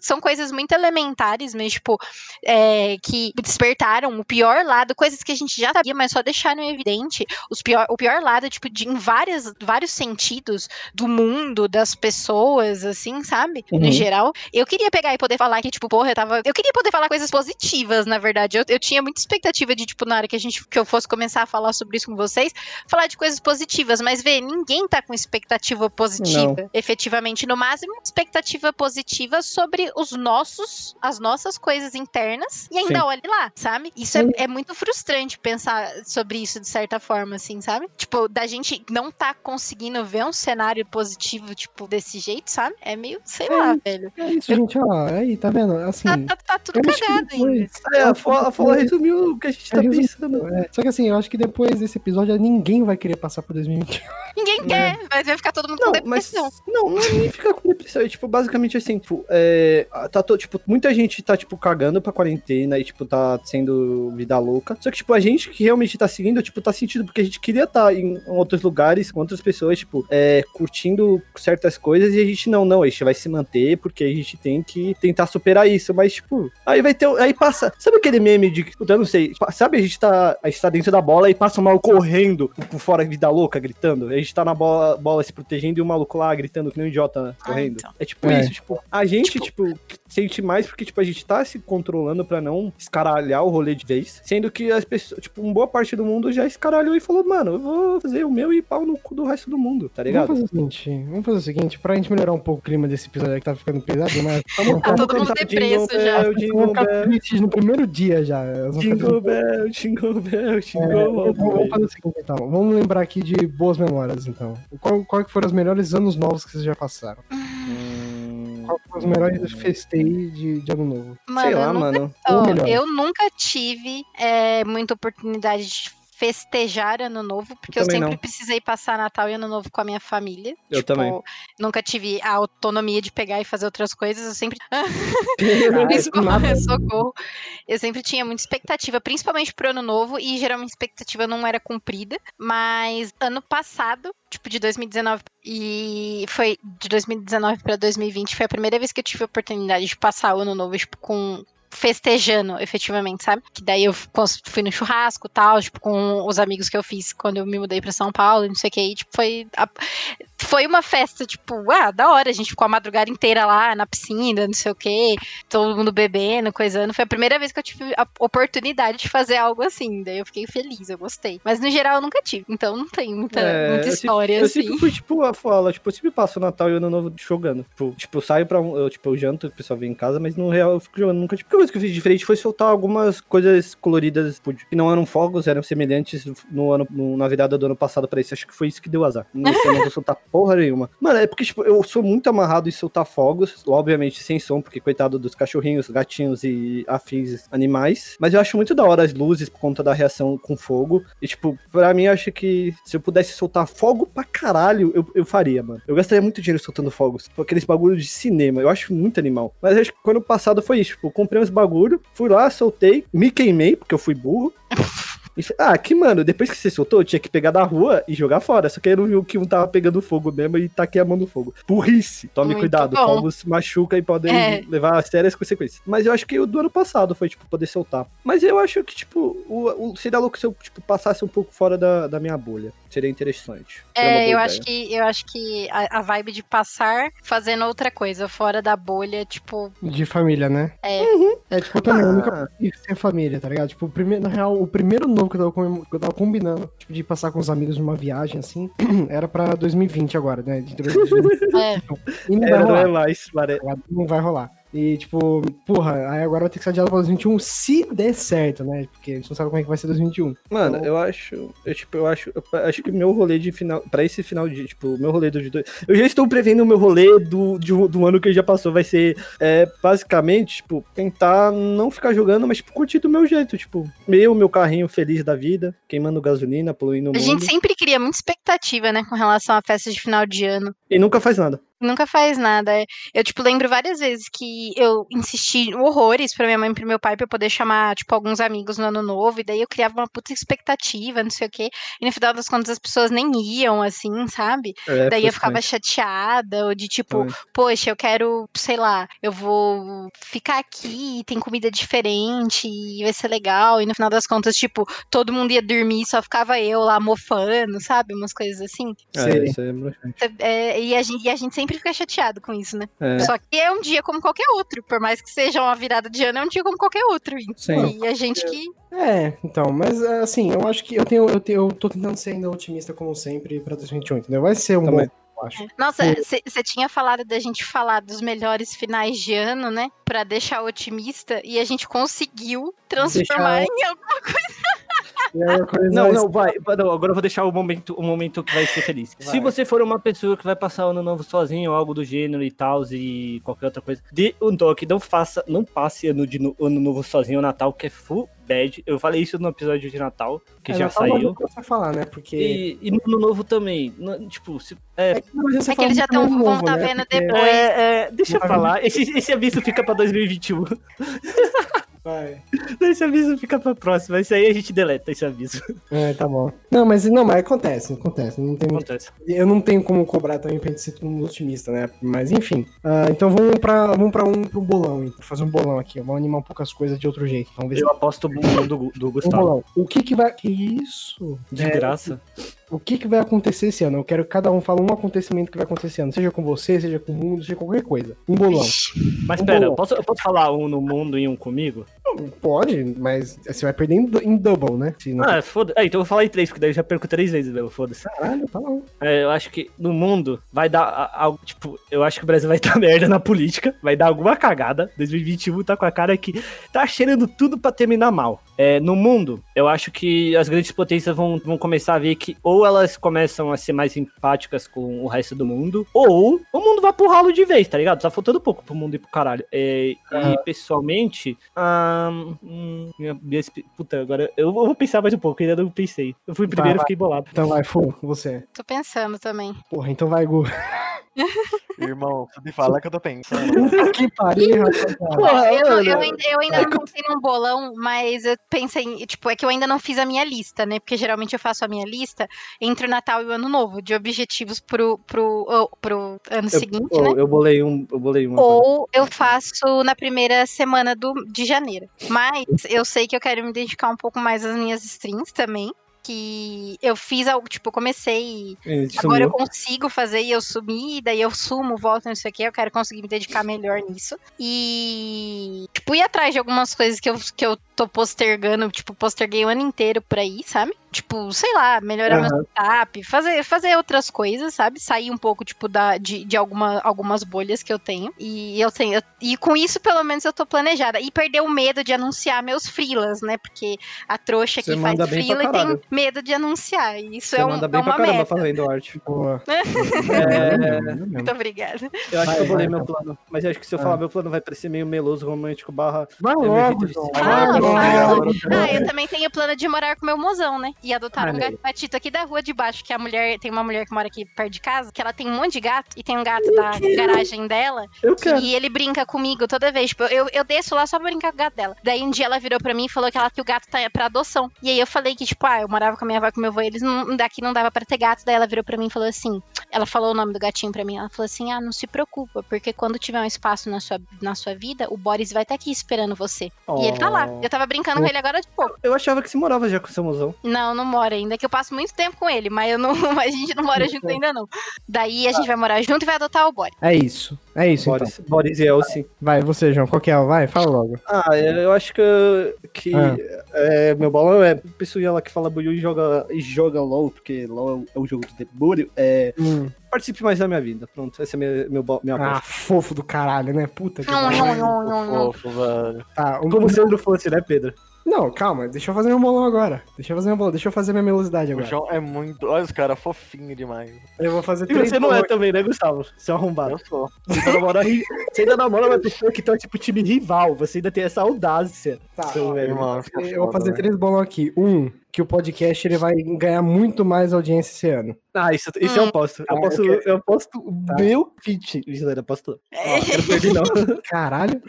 Speaker 3: são coisas muito elementares, mas, tipo, é, que despertaram o pior lado, coisas que a gente já sabia, mas só deixaram evidente os pior, o pior lado, tipo, de, em várias, vários sentidos do mundo, das pessoas, assim, sabe? No
Speaker 1: Uhum.
Speaker 3: geral. Eu queria pegar e poder falar que, tipo, porra, eu tava. Eu queria poder falar coisas positivas, na verdade. Eu, eu tinha muita expectativa de, tipo, na hora que a gente que eu fosse começar a falar sobre isso com vocês, falar de coisas positivas, mas vê, ninguém tá com expectativa positiva, efetivamente. No máximo, expectativa positiva sobre os nossos, as nossas coisas internas, e ainda
Speaker 1: Sim.
Speaker 3: olhe lá, sabe? Isso é, é muito frustrante pensar sobre isso de certa forma, assim, sabe? Tipo, da gente não tá conseguindo ver um cenário positivo, tipo, desse jeito, sabe? É meio, sei
Speaker 2: É
Speaker 3: lá, velho.
Speaker 2: É isso, gente, ó, aí, tá vendo? Assim,
Speaker 3: Tá, tá, tá tudo
Speaker 2: eu
Speaker 3: cagado ainda.
Speaker 1: É, a Fola, a Fola resumiu o que a gente tá
Speaker 2: É,
Speaker 1: pensando.
Speaker 2: É, só que assim, eu acho que depois desse episódio ninguém vai querer passar por 2021.
Speaker 3: Ninguém quer, vai, vai ficar todo mundo
Speaker 1: Não,
Speaker 3: com
Speaker 1: mas.
Speaker 3: depressão.
Speaker 1: Não, não é nem ficar com depressão. É, tipo, basicamente assim, tipo, é, tá to, tipo, muita gente tá, tipo, cagando pra quarentena e, tipo, tá sendo vida louca. Só que, tipo, a gente que realmente tá seguindo, tipo, tá sentindo, porque a gente queria estar em outros lugares, com outras pessoas, tipo, é, curtindo certas coisas e a gente não, não, a gente vai se manter porque a gente tem que tentar superar isso. Mas, tipo, aí vai ter. Aí passa. Sabe aquele meme de. Eu não sei. Sabe, a gente tá. A gente tá dentro da bola e passa o mal correndo por fora, vida louca, gritando. A gente tá na bola, bola se protegendo e o maluco lá gritando que nem um idiota né,
Speaker 3: Ah,
Speaker 1: correndo.
Speaker 3: então.
Speaker 1: É tipo
Speaker 2: É.
Speaker 1: isso, tipo, a gente, tipo, sente mais porque, tipo, a gente tá se controlando pra não escaralhar o rolê de vez. Sendo que as pessoas, tipo, uma boa parte do mundo já escaralhou e falou, mano, eu vou fazer o meu e pau no cu do resto do mundo, tá ligado?
Speaker 2: Vamos fazer o seguinte, vamos fazer o seguinte, pra gente melhorar um pouco o clima desse episódio aí que tá ficando pesado demais.
Speaker 1: Vamos,
Speaker 3: Tá todo mundo depresso já.
Speaker 1: Bell,
Speaker 2: Vamos
Speaker 1: Jingle Bell,
Speaker 2: no primeiro dia já.
Speaker 1: Jingle Bell, Jingle Bell,
Speaker 2: É,
Speaker 1: Jingle All
Speaker 2: vamos fazer o seguinte, então. Vamos lembrar aqui de boas memórias, então. Qual, qual que foram os melhores anos novos que vocês já passaram? Qual foram os melhores festeios de, de ano novo?
Speaker 3: Mano,
Speaker 1: Sei lá,
Speaker 3: eu, nunca,
Speaker 1: mano.
Speaker 3: ó, eu nunca tive é, muita oportunidade de festejar ano novo, porque eu,
Speaker 1: também
Speaker 3: sempre
Speaker 1: não.
Speaker 3: precisei passar Natal e Ano Novo com a minha família.
Speaker 1: Eu também.
Speaker 3: Nunca tive a autonomia de pegar e fazer outras coisas. Eu sempre. Desculpa,
Speaker 2: nada.
Speaker 3: socorro. Eu sempre tinha muita expectativa, principalmente pro ano novo, e geralmente a expectativa não era cumprida. Mas ano passado, tipo, de 2019, e foi de 2019 pra 2020, foi a primeira vez que eu tive a oportunidade de passar o ano novo, tipo, com. Festejando, efetivamente, sabe? Que daí eu fui no churrasco e tal, tipo, com os amigos que eu fiz quando eu me mudei pra São Paulo, e não sei o que, e, tipo, foi. a- foi uma festa, tipo, ah, da hora. A gente ficou a madrugada inteira lá na piscina, não sei o quê, todo mundo bebendo, coisando. Foi a primeira vez que eu tive a oportunidade de fazer algo assim. Daí eu fiquei feliz, eu gostei. Mas no geral eu nunca tive, então não tem muita,
Speaker 1: É,
Speaker 3: muita
Speaker 1: eu
Speaker 3: história
Speaker 1: eu
Speaker 3: assim.
Speaker 1: sempre fui, tipo, a fala, tipo, eu sempre passo o Natal e o Ano Novo jogando. Tipo, tipo, eu saio pra eu, tipo, eu janto, o pessoal vem em casa, mas no real eu fico jogando. Nunca, tipo, coisa que eu fiz diferente foi soltar algumas coisas coloridas, tipo, que não eram fogos, eram semelhantes no ano, no- na virada do ano passado pra esse. Acho que foi isso que deu azar. Nesse ano eu não vou soltar porra nenhuma. Mano, é porque, tipo, eu sou muito amarrado em soltar fogos, obviamente sem som, porque coitado dos cachorrinhos, gatinhos e afins animais. Mas eu acho muito da hora as luzes por conta da reação com fogo. E, tipo, pra mim, eu acho que se eu pudesse soltar fogo pra caralho, eu, eu faria, mano. Eu gastaria muito dinheiro soltando fogos. Tipo, aqueles bagulho de cinema. Eu acho muito animal. Mas acho que quando passado foi isso. Tipo, eu comprei uns bagulho, fui lá, soltei, me queimei, porque eu fui burro. Ah, que, mano, depois que você soltou, eu tinha que pegar da rua e jogar fora. Só que aí eu não vi que um tava pegando fogo mesmo e tá queimando fogo. Burrice. Tome
Speaker 3: Muito
Speaker 1: cuidado.
Speaker 3: bom.
Speaker 1: Fogos machuca e podem
Speaker 3: É.
Speaker 1: levar a sérias consequências. Mas eu acho que o do ano passado foi, tipo, poder soltar. Mas eu acho que, tipo, o, o, seria louco se eu, tipo, passasse um pouco fora da, da minha bolha. Seria interessante. Seria
Speaker 3: É, eu
Speaker 1: ideia.
Speaker 3: acho que eu acho que a, a vibe de passar fazendo outra coisa fora da bolha, tipo,
Speaker 2: De família, né?
Speaker 3: É.
Speaker 2: É, tipo, eu também, eu nunca
Speaker 1: Ah.
Speaker 2: sem família, tá ligado? Tipo, primeiro, na real, o primeiro novo que eu tava, com- que eu tava combinando, tipo, de passar com os amigos numa viagem, assim, era pra 2020 agora, né? De 2020.
Speaker 3: é,
Speaker 2: E não vai
Speaker 1: É, não é
Speaker 2: rolar,
Speaker 1: mais, pare-?
Speaker 2: Não vai rolar. E, tipo, porra, aí agora vai ter que ser adiado pra 2021 se der certo, né? Porque a gente não sabe como é que vai ser 2021.
Speaker 1: Mano,
Speaker 2: Então-
Speaker 1: eu acho. Eu, tipo, eu acho. Eu acho que meu rolê de final. Pra esse final de. Tipo, o meu rolê do. Eu já estou prevendo o meu rolê do, de do ano que já passou. Vai ser é, basicamente, tipo, tentar não ficar jogando, mas tipo, curtir do meu jeito. Tipo, meu, meu carrinho feliz da vida, queimando gasolina, poluindo o
Speaker 3: a gente sempre cria muita expectativa, né, com relação à festa de final de ano.
Speaker 1: E nunca faz nada.
Speaker 3: Nunca faz nada. é. Eu, tipo, lembro várias vezes que eu insisti horrores pra minha mãe e pro meu pai pra eu poder chamar, tipo, alguns amigos no ano novo. E daí eu criava uma puta expectativa, não sei o quê. E no final das contas as pessoas nem iam, assim, sabe?
Speaker 1: É,
Speaker 3: daí eu ficava chateada, ou de tipo,
Speaker 1: Também.
Speaker 3: poxa, eu quero, sei lá, eu vou ficar aqui, tem comida diferente, e vai ser legal. E no final das contas, tipo, todo mundo ia dormir, só ficava eu lá mofando, sabe? Umas coisas assim.
Speaker 1: É, isso aí é.
Speaker 3: É, e, a gente, e a gente sempre fica chateado com isso, né?
Speaker 1: É.
Speaker 3: Só que é um dia como qualquer outro. Por mais que seja uma virada de ano, é um dia como qualquer outro.
Speaker 1: Sim.
Speaker 3: E a gente que.
Speaker 2: É, então, mas é, assim, eu acho que eu tenho, eu tenho, eu tô tentando ser ainda otimista como sempre pra 2021, entendeu? Vai ser um
Speaker 1: Também.
Speaker 2: bom, eu acho.
Speaker 3: Nossa, você tinha falado da gente falar dos melhores finais de ano, né? Pra deixar otimista. E a gente conseguiu transformar
Speaker 2: Deixar-
Speaker 3: em alguma
Speaker 2: É
Speaker 1: Não, não, vai. Não, agora eu vou deixar o momento, o momento que vai ser feliz. Se
Speaker 2: Vai.
Speaker 1: você for uma pessoa que vai passar o ano novo sozinho, ou algo do gênero e tal, e qualquer outra coisa, dê um toque, não faça, não passe ano, de, no- ano novo sozinho, o Natal, que é full bad. Eu falei isso no episódio de Natal, que
Speaker 2: É,
Speaker 1: já
Speaker 2: Natal não
Speaker 1: saiu.
Speaker 2: você falar, né? Porque.
Speaker 1: E, e no ano novo também. no- tipo, se, é,
Speaker 2: não adianta você
Speaker 3: É que eles já
Speaker 2: muito ano
Speaker 3: tão- vão
Speaker 2: novo,
Speaker 3: tá
Speaker 2: né?
Speaker 3: vendo
Speaker 2: Porque-
Speaker 3: depois.
Speaker 1: é, é, deixa eu
Speaker 2: Não
Speaker 1: falar. Esse, esse aviso fica pra 2021.
Speaker 2: Vai.
Speaker 1: Esse aviso fica pra próxima. Esse aí a gente deleta esse aviso.
Speaker 2: É, tá bom. Não, mas não, mas acontece, acontece. Não tem muito
Speaker 1: Acontece.
Speaker 2: Eu não tenho como cobrar também pra gente ser todo mundo otimista, né? Mas enfim. Ah, então vamos pra, vamos pra um pro bolão, então. Fazer um bolão aqui. Vamos animar um pouco as coisas de outro jeito. Vamos ver se
Speaker 1: Eu aposto o bumbum do, do
Speaker 2: um
Speaker 1: Gustavo.
Speaker 2: bolão. O que que vai. Que isso?
Speaker 1: De
Speaker 2: É,
Speaker 1: graça.
Speaker 2: O que que vai acontecer esse ano? Eu quero que cada um fale um acontecimento que vai acontecer esse ano. Seja com você, seja com o mundo, seja qualquer coisa. Um bolão.
Speaker 1: Mas
Speaker 2: um
Speaker 1: pera,
Speaker 2: bolão.
Speaker 1: eu posso, eu posso falar um no mundo e um comigo?
Speaker 2: Pode, mas você vai perder em, do- em double, né? Se não...
Speaker 1: Ah, foda Ah, então eu vou falar em três, porque daí eu já perco três vezes mesmo, foda-se.
Speaker 2: Caralho, tá bom.
Speaker 1: É, eu acho que no mundo vai dar a- algo, tipo, eu acho que o Brasil vai dar merda na política, vai dar alguma cagada. 2021 tá com a cara que tá cheirando tudo pra terminar mal. É, no mundo, eu acho que as grandes potências vão, vão começar a ver que ou elas começam a ser mais empáticas com o resto do mundo, ou o mundo vai pro ralo de vez, tá ligado? Tá faltando pouco pro mundo ir pro caralho. É, E pessoalmente, ah, hum, minha, minha puta, agora eu vou pensar mais um pouco, ainda não pensei. Eu fui primeiro e
Speaker 2: vai.
Speaker 1: fiquei bolado.
Speaker 2: Então vai, Fu, você.
Speaker 3: Tô pensando também.
Speaker 2: Porra, então vai, Gu.
Speaker 5: Irmão, você me fala que eu tô pensando.
Speaker 2: Que pariu.
Speaker 1: Porra,
Speaker 3: Eu,
Speaker 1: mano.
Speaker 3: eu ainda, eu ainda não pensei num bolão, mas eu pensei, em- tipo, é que eu ainda não fiz a minha lista, né? Porque geralmente eu faço a minha lista entre o Natal e o Ano Novo, de objetivos pro, pro, pro ano seguinte,
Speaker 1: eu,
Speaker 3: né?
Speaker 1: eu bolei um, eu bolei um.
Speaker 3: Ou eu faço na primeira semana do, de janeiro. Mas eu sei que eu quero me dedicar um pouco mais às minhas streams também. Que eu fiz algo, tipo, eu comecei
Speaker 1: Ele
Speaker 3: Agora eu consigo fazer e eu sumi, daí eu sumo, volto, não sei o que, eu quero conseguir me dedicar melhor nisso. E, tipo, ir atrás de algumas coisas que eu, que eu tô postergando, tipo, posterguei o ano inteiro por aí, sabe? Tipo, sei lá, melhorar meu
Speaker 1: Aham.
Speaker 3: setup, fazer, fazer outras coisas, sabe? Sair um pouco, tipo, da, de, de alguma, algumas bolhas que eu tenho. E eu tenho. E com isso, pelo menos, eu tô planejada. E perder o medo de anunciar meus freelas, né? Porque a trouxa
Speaker 1: Você
Speaker 3: que faz
Speaker 1: pra
Speaker 3: freela e tem medo de anunciar. E isso
Speaker 1: Você
Speaker 3: é, um,
Speaker 1: manda
Speaker 3: é
Speaker 1: bem pra
Speaker 3: uma
Speaker 1: caramba
Speaker 3: meta.
Speaker 1: fazendo arte.
Speaker 2: Boa.
Speaker 1: É,
Speaker 3: Muito obrigada.
Speaker 1: eu acho
Speaker 2: Vai,
Speaker 1: que eu bolei
Speaker 2: vai,
Speaker 1: meu
Speaker 2: então.
Speaker 1: plano. Mas eu acho que se eu
Speaker 2: Ah.
Speaker 1: falar meu plano vai parecer meio meloso, romântico, barra.
Speaker 2: Vai
Speaker 1: É meu
Speaker 2: logo, João.
Speaker 3: Ah,
Speaker 1: eu
Speaker 3: Ah, eu também tenho plano de morar com meu mozão, né? E adotaram um gato gatito aqui da rua de baixo, que a mulher, tem uma mulher que mora aqui perto de casa, que ela tem um monte de gato, e tem um gato da garagem dela,
Speaker 1: Eu quero.
Speaker 3: e ele brinca comigo toda vez. Tipo, eu, eu desço lá só pra brincar com o gato dela. Daí um dia ela virou pra mim e falou que, ela, que o gato tá pra adoção. E aí eu falei que, tipo, ah, eu morava com a minha avó e com meu avô, eles não, daqui não dava pra ter gato. Daí ela virou pra mim e falou assim: ela falou o nome do gatinho pra mim. Ela falou assim: ah, não se preocupa, porque quando tiver um espaço na sua, na sua vida, o Boris vai estar aqui esperando você. E ele tá lá.
Speaker 1: Oh.
Speaker 3: Eu tava brincando com ele agora de pouco.
Speaker 1: Eu achava que você morava já com o seu mozão.
Speaker 3: Não, não mora ainda, que eu passo muito tempo com ele, mas eu não, mas a gente não mora junto ainda, não. Daí a gente vai morar junto e vai adotar o Boris.
Speaker 2: É isso. É isso, então.
Speaker 1: Boris, Boris e Elsie.
Speaker 2: Vai, você, João. Qual que é? Vai, fala logo.
Speaker 1: Ah, eu acho que, que
Speaker 2: Ah.
Speaker 1: é, meu bolão é pessoa lá que fala Buiu e joga, e joga LOL, porque LOL é o jogo do demônio. É, participe mais da minha vida. Pronto, essa é minha, meu, bo- minha
Speaker 2: Ah,
Speaker 1: aposta.
Speaker 2: fofo do caralho, né? Puta que pariu.
Speaker 4: Fofo, velho.
Speaker 2: Tá, um...
Speaker 1: Como se eu não fosse, né, Pedro?
Speaker 2: Não, calma, deixa eu fazer meu bolão agora. Deixa eu fazer meu bolão, deixa eu fazer minha melosidade
Speaker 5: O
Speaker 2: agora.
Speaker 5: João é muito. Olha os caras, fofinho demais.
Speaker 2: Eu vou fazer
Speaker 1: E
Speaker 2: três
Speaker 1: você não é
Speaker 2: bolões.
Speaker 1: também, né, Gustavo? Seu arrombado.
Speaker 5: Eu sou.
Speaker 1: Você ainda namora, você ainda namora uma pessoa que tá tipo time rival. Você ainda tem essa audácia.
Speaker 2: Tá,
Speaker 1: seu velho.
Speaker 5: Irmão,
Speaker 2: Eu vou fazer três bolões aqui. Um, que o podcast ele vai ganhar muito mais audiência esse ano.
Speaker 1: Ah, isso, isso eu
Speaker 3: Hum.
Speaker 1: aposto.
Speaker 2: Tá,
Speaker 1: Eu aposto,
Speaker 2: eu
Speaker 1: eu aposto
Speaker 2: Tá.
Speaker 1: meu. Isso eu aposto. Ó,
Speaker 3: É.
Speaker 1: quero perder não.
Speaker 2: Caralho.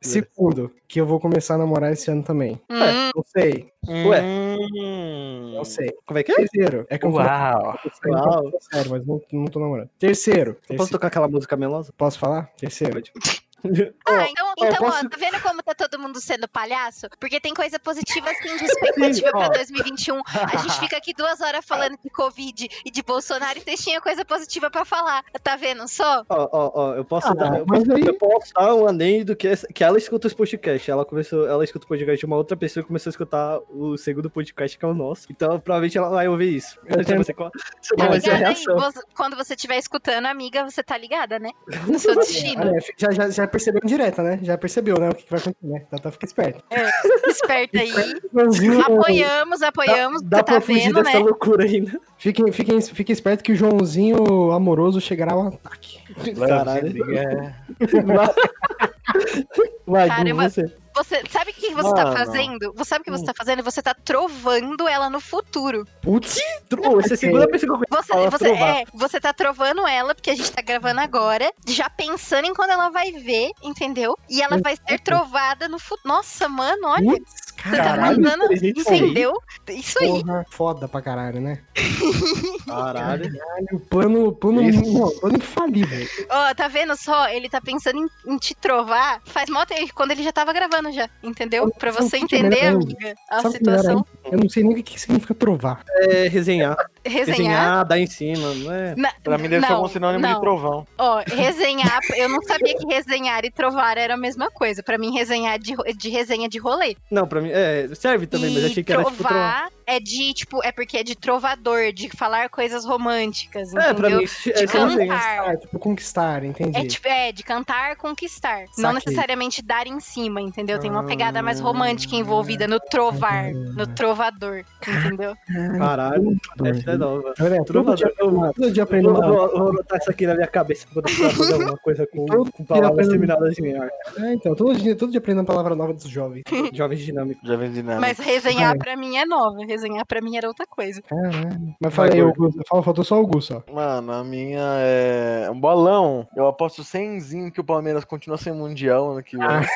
Speaker 2: Segundo, que eu vou começar a namorar esse ano também.
Speaker 3: Hum,
Speaker 2: Não sei,
Speaker 1: Ué.
Speaker 5: Hum.
Speaker 2: não sei.
Speaker 1: Como é que é?
Speaker 2: Terceiro, é que eu tô
Speaker 5: Uau.
Speaker 2: Uau. sério, mas não, não tô namorando. Terceiro,
Speaker 1: Eu posso
Speaker 2: terceiro-
Speaker 1: tocar aquela música melosa?
Speaker 2: posso falar? Terceiro.
Speaker 1: Pode.
Speaker 3: Ah, então,
Speaker 1: ó,
Speaker 3: então
Speaker 1: posso-
Speaker 3: ó, tá vendo como tá todo mundo sendo palhaço? Porque tem coisa positiva assim de expectativa pra
Speaker 1: ó.
Speaker 3: 2021. A gente fica aqui duas horas falando de Covid e de Bolsonaro e vocês tinham coisa positiva pra falar. Tá vendo só?
Speaker 1: Ó, ó, ó, eu posso
Speaker 2: Ah,
Speaker 1: dar, eu
Speaker 2: mas
Speaker 1: posso,
Speaker 2: aí-
Speaker 1: eu posso dar um adendo que, essa- que ela escuta os podcasts. Ela começou, ela escuta o podcast de uma outra pessoa e começou a escutar o segundo podcast, que é o nosso. Então, provavelmente ela vai ouvir isso.
Speaker 2: Eu
Speaker 1: Eu
Speaker 2: tenho-
Speaker 1: você,
Speaker 3: Tá
Speaker 1: vai ser a
Speaker 3: aí? quando você estiver escutando, amiga, você tá ligada, né? No seu destino.
Speaker 2: Olha, já, já, já percebeu indireta, né? Já percebeu, né? O que, que vai acontecer, né? Então, tá, fica esperto.
Speaker 3: Esperta aí.
Speaker 2: Joãozinho,
Speaker 3: Apoiamos, apoiamos.
Speaker 1: Dá pra
Speaker 3: tá
Speaker 1: fugir
Speaker 3: vendo,
Speaker 1: dessa
Speaker 3: né?
Speaker 1: loucura ainda.
Speaker 2: fiquem, fiquem, fiquem esperto que o Joãozinho amoroso chegará ao ataque.
Speaker 1: Caralho.
Speaker 5: É.
Speaker 1: Vai,
Speaker 3: Caramba.
Speaker 1: Você.
Speaker 3: Você sabe o que você tá
Speaker 5: Mano.
Speaker 3: fazendo? Você sabe o que você tá fazendo? Você tá trovando ela no futuro.
Speaker 2: Putz,
Speaker 1: Ô, essa é a segunda pessoa que eu
Speaker 3: Você, você, é, você tá trovando ela, porque a gente tá gravando agora, já pensando em quando ela vai ver, entendeu? E ela vai ser trovada no futuro. Nossa, mano, olha.
Speaker 2: putz,
Speaker 3: Você tá
Speaker 2: caralho.
Speaker 3: mandando.
Speaker 1: isso aí.
Speaker 3: Entendeu? Isso aí.
Speaker 2: Porra, foda pra caralho, né?
Speaker 1: Caralho.
Speaker 2: Caralho, plano, plano, não, plano infalível.
Speaker 3: Ó, tá vendo só? Ele tá pensando em, em te trovar faz mó tempo, quando ele já tava gravando já, entendeu? Pra você entender,
Speaker 2: ainda?
Speaker 3: amiga, a
Speaker 2: Sabe
Speaker 3: situação.
Speaker 2: Eu não sei nem o que, que significa trovar.
Speaker 1: É resenhar.
Speaker 3: Resenhar.
Speaker 1: Resenhar, dar em cima, não é?
Speaker 3: Na-
Speaker 5: Pra mim deve ser
Speaker 3: não,
Speaker 5: um sinônimo
Speaker 3: não.
Speaker 5: de trovão.
Speaker 3: Ó, resenhar, eu não sabia que resenhar e trovar era a mesma coisa. Pra mim, resenhar de, de resenha de rolê.
Speaker 1: Não, pra mim, é, serve também, mas
Speaker 3: e
Speaker 1: achei que era tipo trovar.
Speaker 3: É de, tipo, é porque é de trovador, de falar coisas românticas,
Speaker 1: É, pra
Speaker 3: entendeu?
Speaker 1: mim, isso-
Speaker 3: de
Speaker 1: é
Speaker 3: cantar.
Speaker 2: Ah, tipo, conquistar, entendi.
Speaker 3: É, tipo, é, de cantar, conquistar. Não
Speaker 2: Saquei.
Speaker 3: necessariamente dar em cima, entendeu? Tem uma pegada mais romântica envolvida no trovar, no trovador, entendeu?
Speaker 1: Caralho, essa é nova.
Speaker 2: Olha, todo
Speaker 1: Trovador.
Speaker 2: dia, todo dia
Speaker 1: Eu
Speaker 2: aprendendo
Speaker 1: vou,
Speaker 2: uma-
Speaker 1: vou, vou anotar isso aqui na minha cabeça precisar fazer alguma coisa com, com palavras terminadas em ar.
Speaker 2: É, então, todo dia, todo dia aprendendo uma palavra nova dos jovens.
Speaker 1: Jovens dinâmicos.
Speaker 5: Já vem dinâmico.
Speaker 3: Mas resenhar
Speaker 2: Vai.
Speaker 3: pra mim é nova. Resenhar pra mim era outra coisa.
Speaker 2: Caralho. Mas fala aí,
Speaker 1: Vai,
Speaker 2: Augusto. Fala, faltou só o Augusto, ó.
Speaker 5: Mano, a minha é um bolão. Eu aposto 100 que o Palmeiras continua sem mundial ano que vem.
Speaker 2: Ah.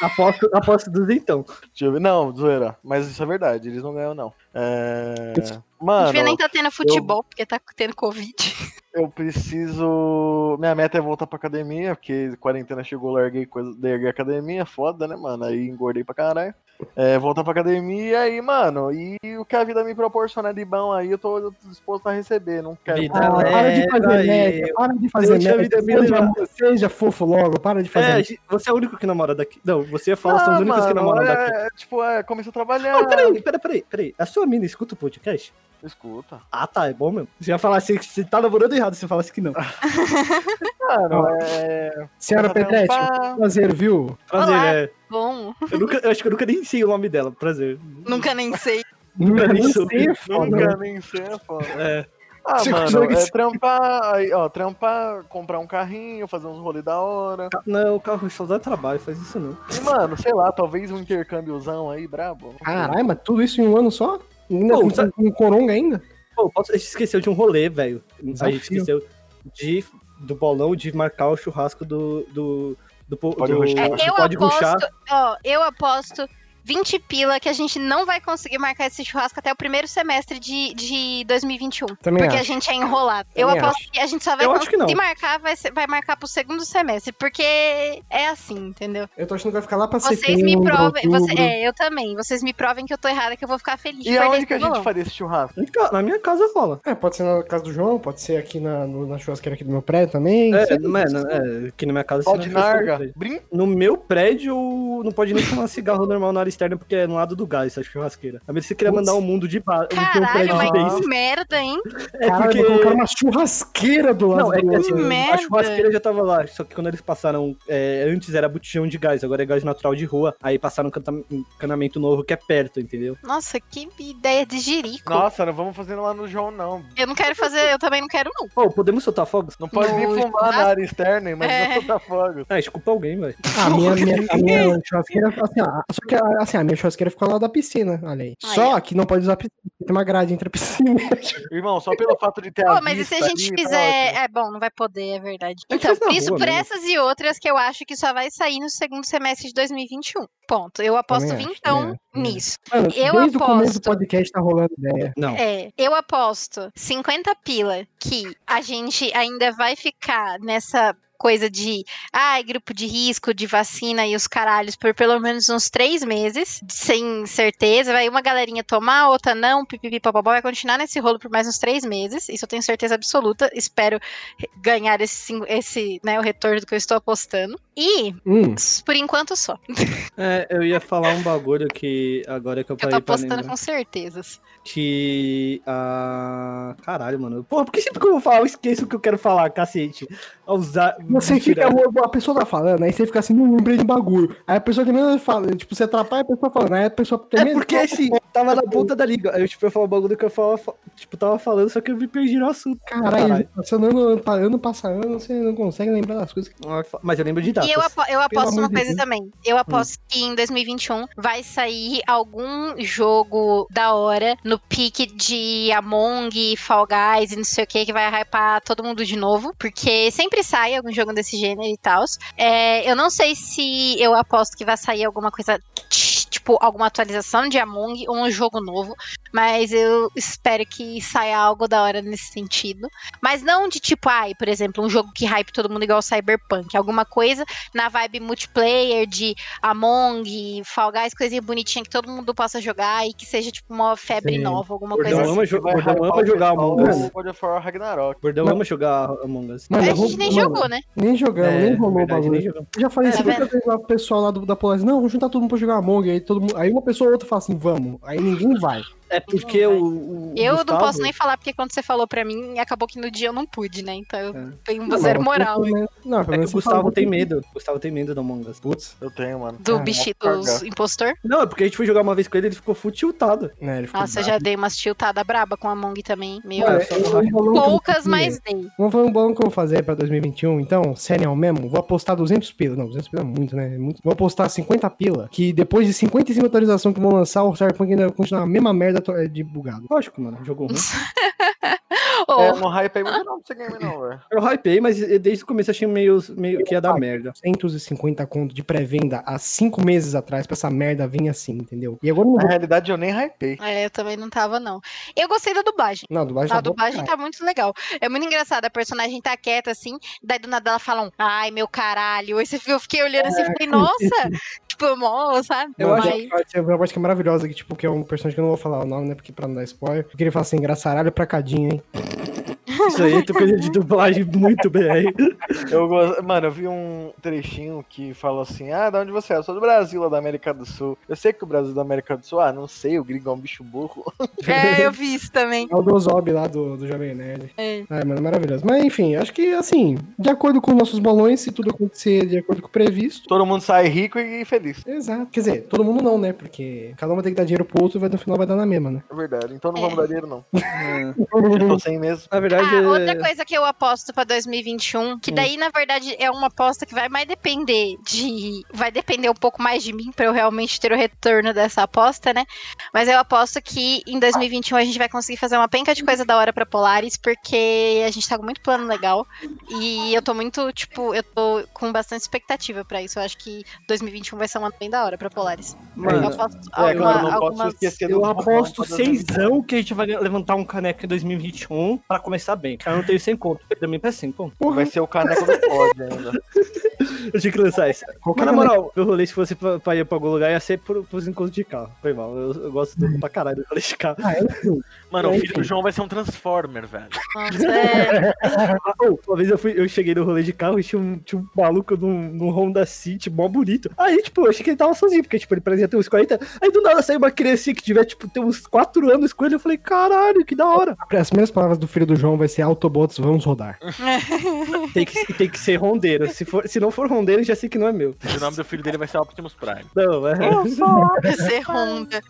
Speaker 1: Aposto, aposto dos então.
Speaker 5: Deixa eu ver. Não, zoeira. Mas isso é verdade, eles não ganham, não. É...
Speaker 3: a gente
Speaker 5: Mano,
Speaker 3: nem tá tendo futebol, porque tá tendo Covid.
Speaker 5: eu preciso. Minha meta é voltar pra academia, porque quarentena chegou, larguei coisa, larguei a academia, foda, né, mano? Aí engordei pra caralho. É, voltar pra academia e, mano, e o que a vida me proporciona de bom aí, eu tô disposto a receber. Não quero.
Speaker 1: Vida
Speaker 2: Ah, para de fazer
Speaker 1: aí.
Speaker 2: média, para de fazer
Speaker 1: Deixa a vida me
Speaker 2: Seja, seja fofo logo, para de fazer
Speaker 1: É, você é o único que namora daqui. Não, você fala, são os únicos que namoram
Speaker 5: é,
Speaker 1: daqui.
Speaker 5: é, tipo, é, começou a trabalhar.
Speaker 1: Não, peraí, peraí, peraí, peraí. A sua mina escuta o podcast?
Speaker 5: Escuta.
Speaker 1: Ah, tá, é bom mesmo. Você ia falar assim, que você tá namorando errado, você falasse que não.
Speaker 5: Mano, é.
Speaker 2: Senhora Petrete,
Speaker 5: trampar.
Speaker 2: prazer, viu?
Speaker 1: Prazer,
Speaker 3: Olá.
Speaker 1: é.
Speaker 3: Bom,
Speaker 1: Eu, nunca, eu acho que eu nunca nem sei o nome dela. Prazer.
Speaker 3: nunca nem sei.
Speaker 1: Nunca nem
Speaker 2: nem sei, é foda.
Speaker 5: Nunca nem sei, é foda.
Speaker 1: É.
Speaker 5: Ah,
Speaker 2: Você
Speaker 5: mano, é
Speaker 2: ser-
Speaker 5: trampar, aí, ó, trampar, comprar um carrinho, fazer uns rolê da hora.
Speaker 1: Não, o carro só dá trabalho, faz isso não.
Speaker 5: E, mano, sei lá, talvez um intercâmbiozão aí, brabo.
Speaker 2: Caralho, mas tudo isso em um ano só? Ainda
Speaker 1: Pô,
Speaker 2: com,
Speaker 1: sabe-
Speaker 2: com coronga ainda?
Speaker 1: Pô, a gente esqueceu de um rolê, velho. A gente esqueceu de, do bolão de marcar o churrasco do. do, do, do,
Speaker 5: ruxar.
Speaker 1: do
Speaker 3: É, eu
Speaker 1: Pode Ruxar.
Speaker 3: aposto, ó, eu aposto 20 pila que a gente não vai conseguir marcar esse churrasco até o primeiro semestre de, de 2021.
Speaker 2: Também
Speaker 3: porque a
Speaker 2: acho.
Speaker 3: gente é enrolado. Eu
Speaker 2: Também
Speaker 3: aposto que a gente só vai
Speaker 1: Eu acho que
Speaker 3: conseguir marcar, vai, ser- vai marcar pro segundo semestre. Porque é assim, entendeu?
Speaker 2: Eu tô achando que vai ficar lá pra
Speaker 3: Vocês
Speaker 2: setembro,
Speaker 3: me provem. você- é, eu também. Vocês me provem que eu tô errada, que eu vou ficar feliz. de
Speaker 5: E aonde que a gente faria esse churrasco?
Speaker 1: Na minha casa rola.
Speaker 2: É, pode ser na casa do João, pode ser aqui na, no- na churrasqueira aqui do meu prédio também.
Speaker 1: É, mano, é, aqui na minha casa.
Speaker 5: Pode narga.
Speaker 1: No meu prédio, não pode nem fumar cigarro normal na área externa, porque é no lado do gás, essa churrasqueira. A menos que você queria mandar o mundo de base. um
Speaker 3: Caralho, mas que merda, hein?
Speaker 1: É
Speaker 2: Caralho,
Speaker 1: porque.
Speaker 2: vou colocar uma churrasqueira do lado
Speaker 1: Não, é que assim, a
Speaker 3: merda.
Speaker 1: churrasqueira já tava lá, só que quando eles passaram, é, antes era botijão de gás, agora é gás natural de rua, aí passaram um um encanamento novo que é perto, entendeu?
Speaker 3: Nossa, que ideia de jirico.
Speaker 5: Nossa, não vamos fazendo lá no João, não.
Speaker 3: Eu não quero fazer, eu também não quero, não.
Speaker 1: Pô, podemos soltar fogos?
Speaker 5: Não pode nem
Speaker 3: No
Speaker 5: fumar na área externa, mas
Speaker 3: É.
Speaker 5: não soltar fogo.
Speaker 1: Ah, desculpa alguém, velho.
Speaker 2: Ah, a minha, minha, a minha churrasqueira, assim, ó, só que assim, a minha churrasqueira ficou lá da piscina, olha aí. Só que não pode usar a piscina, tem uma grade entre a piscina
Speaker 5: Irmão, só pelo fato de ter
Speaker 3: Pô,
Speaker 5: a
Speaker 3: mas e se a gente
Speaker 5: ali, tá
Speaker 3: fizer.
Speaker 5: ótimo.
Speaker 3: É bom, não vai poder, é verdade. Então, por isso,
Speaker 1: rua
Speaker 3: por
Speaker 1: mesmo.
Speaker 3: essas e outras que eu acho que só vai sair no segundo semestre de 2021. Ponto. Eu aposto
Speaker 2: Também acho,
Speaker 3: vintão
Speaker 2: acho.
Speaker 3: nisso.
Speaker 2: Mano,
Speaker 3: Eu
Speaker 2: desde o começo do
Speaker 3: aposto.
Speaker 2: podcast tá rolando ideia.
Speaker 1: Não.
Speaker 3: É, eu aposto 50 pila que a gente ainda vai ficar nessa coisa de, ai, grupo de risco, de vacina e os caralhos por pelo menos uns três meses, sem certeza. Vai uma galerinha tomar, outra não, pipipi, papapá, vai continuar nesse rolo por mais uns três meses. Isso eu tenho certeza absoluta. Espero ganhar esse, esse né, o retorno do que eu estou apostando. E,
Speaker 2: Hum,
Speaker 3: por enquanto, só.
Speaker 1: É, eu ia falar um bagulho que agora que eu
Speaker 3: Eu tô
Speaker 1: parei
Speaker 3: apostando com certezas.
Speaker 1: Que. a Caralho, mano. Porra, por que sempre que eu vou falar, eu esqueço o que eu quero falar, cacete? Usar.
Speaker 2: Você fica, a pessoa tá falando, aí você fica assim, não lembrei de bagulho. Aí a pessoa termina falando, tipo, você atrapalha a pessoa falando, aí a pessoa
Speaker 1: É
Speaker 2: termina.
Speaker 1: porque assim, tava na ponta da liga. Eu, tipo, eu falo um bagulho que eu falava, tipo, tava falando, só que eu me perdi no assunto.
Speaker 2: Caralho,
Speaker 1: Caralho.
Speaker 2: passando ano, ano passa ano, você não consegue lembrar das coisas.
Speaker 1: Mas eu lembro de datas.
Speaker 3: E eu, apo- eu aposto uma coisa
Speaker 2: Deus.
Speaker 3: também. Eu aposto que em 2021 vai sair algum jogo da hora no pique de Among, Fall Guys e não sei o que, que vai hypar todo mundo de novo. Porque sempre sai algum jogo desse gênero e tal. eu não sei se eu aposto que vai sair alguma coisa. Tipo, alguma atualização de Among ou um jogo novo. Mas eu espero que saia algo da hora nesse sentido. Mas não de tipo, ai, por exemplo, um jogo que hype todo mundo igual Cyberpunk. Alguma coisa na vibe multiplayer de Among, Fall Guys, coisinha bonitinha que todo mundo possa jogar e que seja tipo uma febre
Speaker 2: Sim.
Speaker 3: nova, alguma
Speaker 1: Gordão
Speaker 3: coisa assim.
Speaker 1: ama, jo Gordão
Speaker 5: hypar
Speaker 1: ama jogar Among Us.
Speaker 5: do God of War Ragnarok.
Speaker 1: Gordão
Speaker 2: Não.
Speaker 1: ama jogar Among Us.
Speaker 2: Mano,
Speaker 3: A gente nem
Speaker 2: mano,
Speaker 3: jogou, né?
Speaker 2: Nem jogamos,
Speaker 1: É,
Speaker 2: nem rolou o bagulho. já falei
Speaker 3: Tá
Speaker 2: 50 vezes lá pro pessoal lá do, da Polaz, não, vamos juntar todo mundo pra jogar Among, aí todo mundo, aí uma pessoa ou outra fala assim, vamos, aí ninguém vai.
Speaker 1: É porque o. o
Speaker 3: Eu
Speaker 1: Gustavo-
Speaker 3: não posso nem falar, porque quando você falou pra mim, acabou que no dia eu não pude, né? Então eu
Speaker 1: É.
Speaker 3: tenho
Speaker 2: Não,
Speaker 3: zero moral
Speaker 2: menos- Não, pelo
Speaker 1: É que
Speaker 2: menos
Speaker 1: o Gustavo
Speaker 2: falou
Speaker 1: tem medo. O Gustavo tem medo do Among Us.
Speaker 2: Putz,
Speaker 5: Eu tenho, mano.
Speaker 3: do
Speaker 2: Ah,
Speaker 3: bicho dos impostor.
Speaker 1: Não, é porque a gente foi jogar uma vez com ele ele ficou full tiltado.
Speaker 2: né, ele ficou
Speaker 3: Nossa, eu já dei umas tiltadas braba com a Among também. Meu,
Speaker 2: eu- eu-
Speaker 3: poucas, mas dei.
Speaker 2: Vamos fazer um bolão que eu vou fazer pra 2021, então, sério mesmo, vou apostar 200 pila, não, 200 pila é muito, né, é muito. vou apostar 50 pila, que depois de 55 atualizações que vão lançar, o Cyberpunk ainda vai continuar a mesma merda to- de bugado.
Speaker 1: Lógico, mano. Jogo ruim.
Speaker 3: Ô,
Speaker 5: É, não hype aí muito não pra esse game não, velho.
Speaker 1: Eu hypei, mas desde o começo eu achei meio, meio que ia dar merda.
Speaker 2: 150 conto de pré-venda há 5 meses atrás pra essa merda vir assim, entendeu? E agora eu não
Speaker 5: Na realidade eu nem hypei.
Speaker 3: É, eu também não tava, não. Eu gostei da dublagem.
Speaker 2: Não, a dublagem
Speaker 3: A
Speaker 2: tá
Speaker 3: dublagem tá muito legal. É muito engraçado. A personagem tá quieta assim, daí do nada ela fala um, ai, meu caralho. Aí eu fiquei olhando assim e falei, nossa, tipo, mó, sabe?
Speaker 2: Eu
Speaker 1: Mas-
Speaker 2: acho que é uma parte que é maravilhosa, que, tipo, que é um personagem que eu não vou falar o nome, né? Porque pra não dar spoiler. Eu queria falar assim, engraçaralho pra cadinho, hein?
Speaker 1: Isso aí tem coisa de dublagem muito bem.
Speaker 5: Eu gosto... Mano, eu vi um trechinho que fala assim: Ah, da onde você é? Eu sou do Brasil, lá da América do Sul. Eu sei que o Brasil é da América do Sul. Ah, não sei, o gringo é um bicho burro.
Speaker 3: É, eu vi isso também.
Speaker 2: É o do Zob lá do, do Jovem Nerd.
Speaker 3: É.
Speaker 2: Ai, mano, maravilhoso. Mas enfim, acho que assim, de acordo com nossos bolões, se tudo acontecer de acordo com o previsto.
Speaker 5: Todo mundo sai rico e feliz.
Speaker 2: Exato. Quer dizer, todo mundo não, né? Porque cada um vai ter que dar dinheiro pro outro e vai, no final vai dar na mesma, né?
Speaker 5: É verdade. Então não
Speaker 3: É.
Speaker 5: vamos dar dinheiro, não.
Speaker 1: É.
Speaker 5: Eu tô sem mesmo.
Speaker 1: Na verdade,
Speaker 3: Ah, Ah, outra coisa que eu aposto pra 2021, que daí, na verdade, é uma aposta que vai mais depender de. Vai depender um pouco mais de mim pra eu realmente ter o retorno dessa aposta, né? Mas eu aposto que em 2021 a gente vai conseguir fazer uma penca de coisa da hora pra Polaris, porque a gente tá com muito plano legal. E eu tô muito, tipo, eu tô com bastante expectativa pra isso. Eu acho que 2021 vai ser um ano bem da hora pra Polaris.
Speaker 1: Mano,
Speaker 3: eu aposto
Speaker 5: É,
Speaker 3: alguma- algumas.
Speaker 1: Eu aposto seisão que a gente vai levantar um caneco em 2021 pra começar bem. Cara, eu não tenho 100 conto. Pra mim, pra 100 conto.
Speaker 5: Vai ser o caneco do pod ainda.
Speaker 1: Eu tinha que lançar isso.
Speaker 2: Qualquer
Speaker 1: Mas na moral, meu rolê, se fosse pra, pra ir pra algum lugar, ia ser por, pros encontros de carro. Foi mal. Eu, eu gosto do, pra caralho do rolê de carro.
Speaker 2: Ah, enfim.
Speaker 4: Mano, o
Speaker 2: Enfim.
Speaker 4: filho do João vai ser um Transformer, velho.
Speaker 3: Nossa, é...
Speaker 1: Uma vez eu, fui, eu cheguei no rolê de carro e tinha um, tinha um maluco num, num Honda City, mó bonito. Aí, tipo, eu achei que ele tava sozinho, porque, tipo, ele parecia ter uns 40. Aí do nada saiu uma criança que tiver, tipo, ter uns 4 anos com ele. Eu falei, caralho, que da hora.
Speaker 2: As primeiras palavras do filho do João vai ser Autobots, vamos rodar.
Speaker 1: Tem que, tem que ser rondeiro. Se, for, se não for rondeiro, já sei que não é meu.
Speaker 4: O nome do filho dele vai ser Optimus Prime.
Speaker 1: Não, é.
Speaker 3: Vai ser Honda.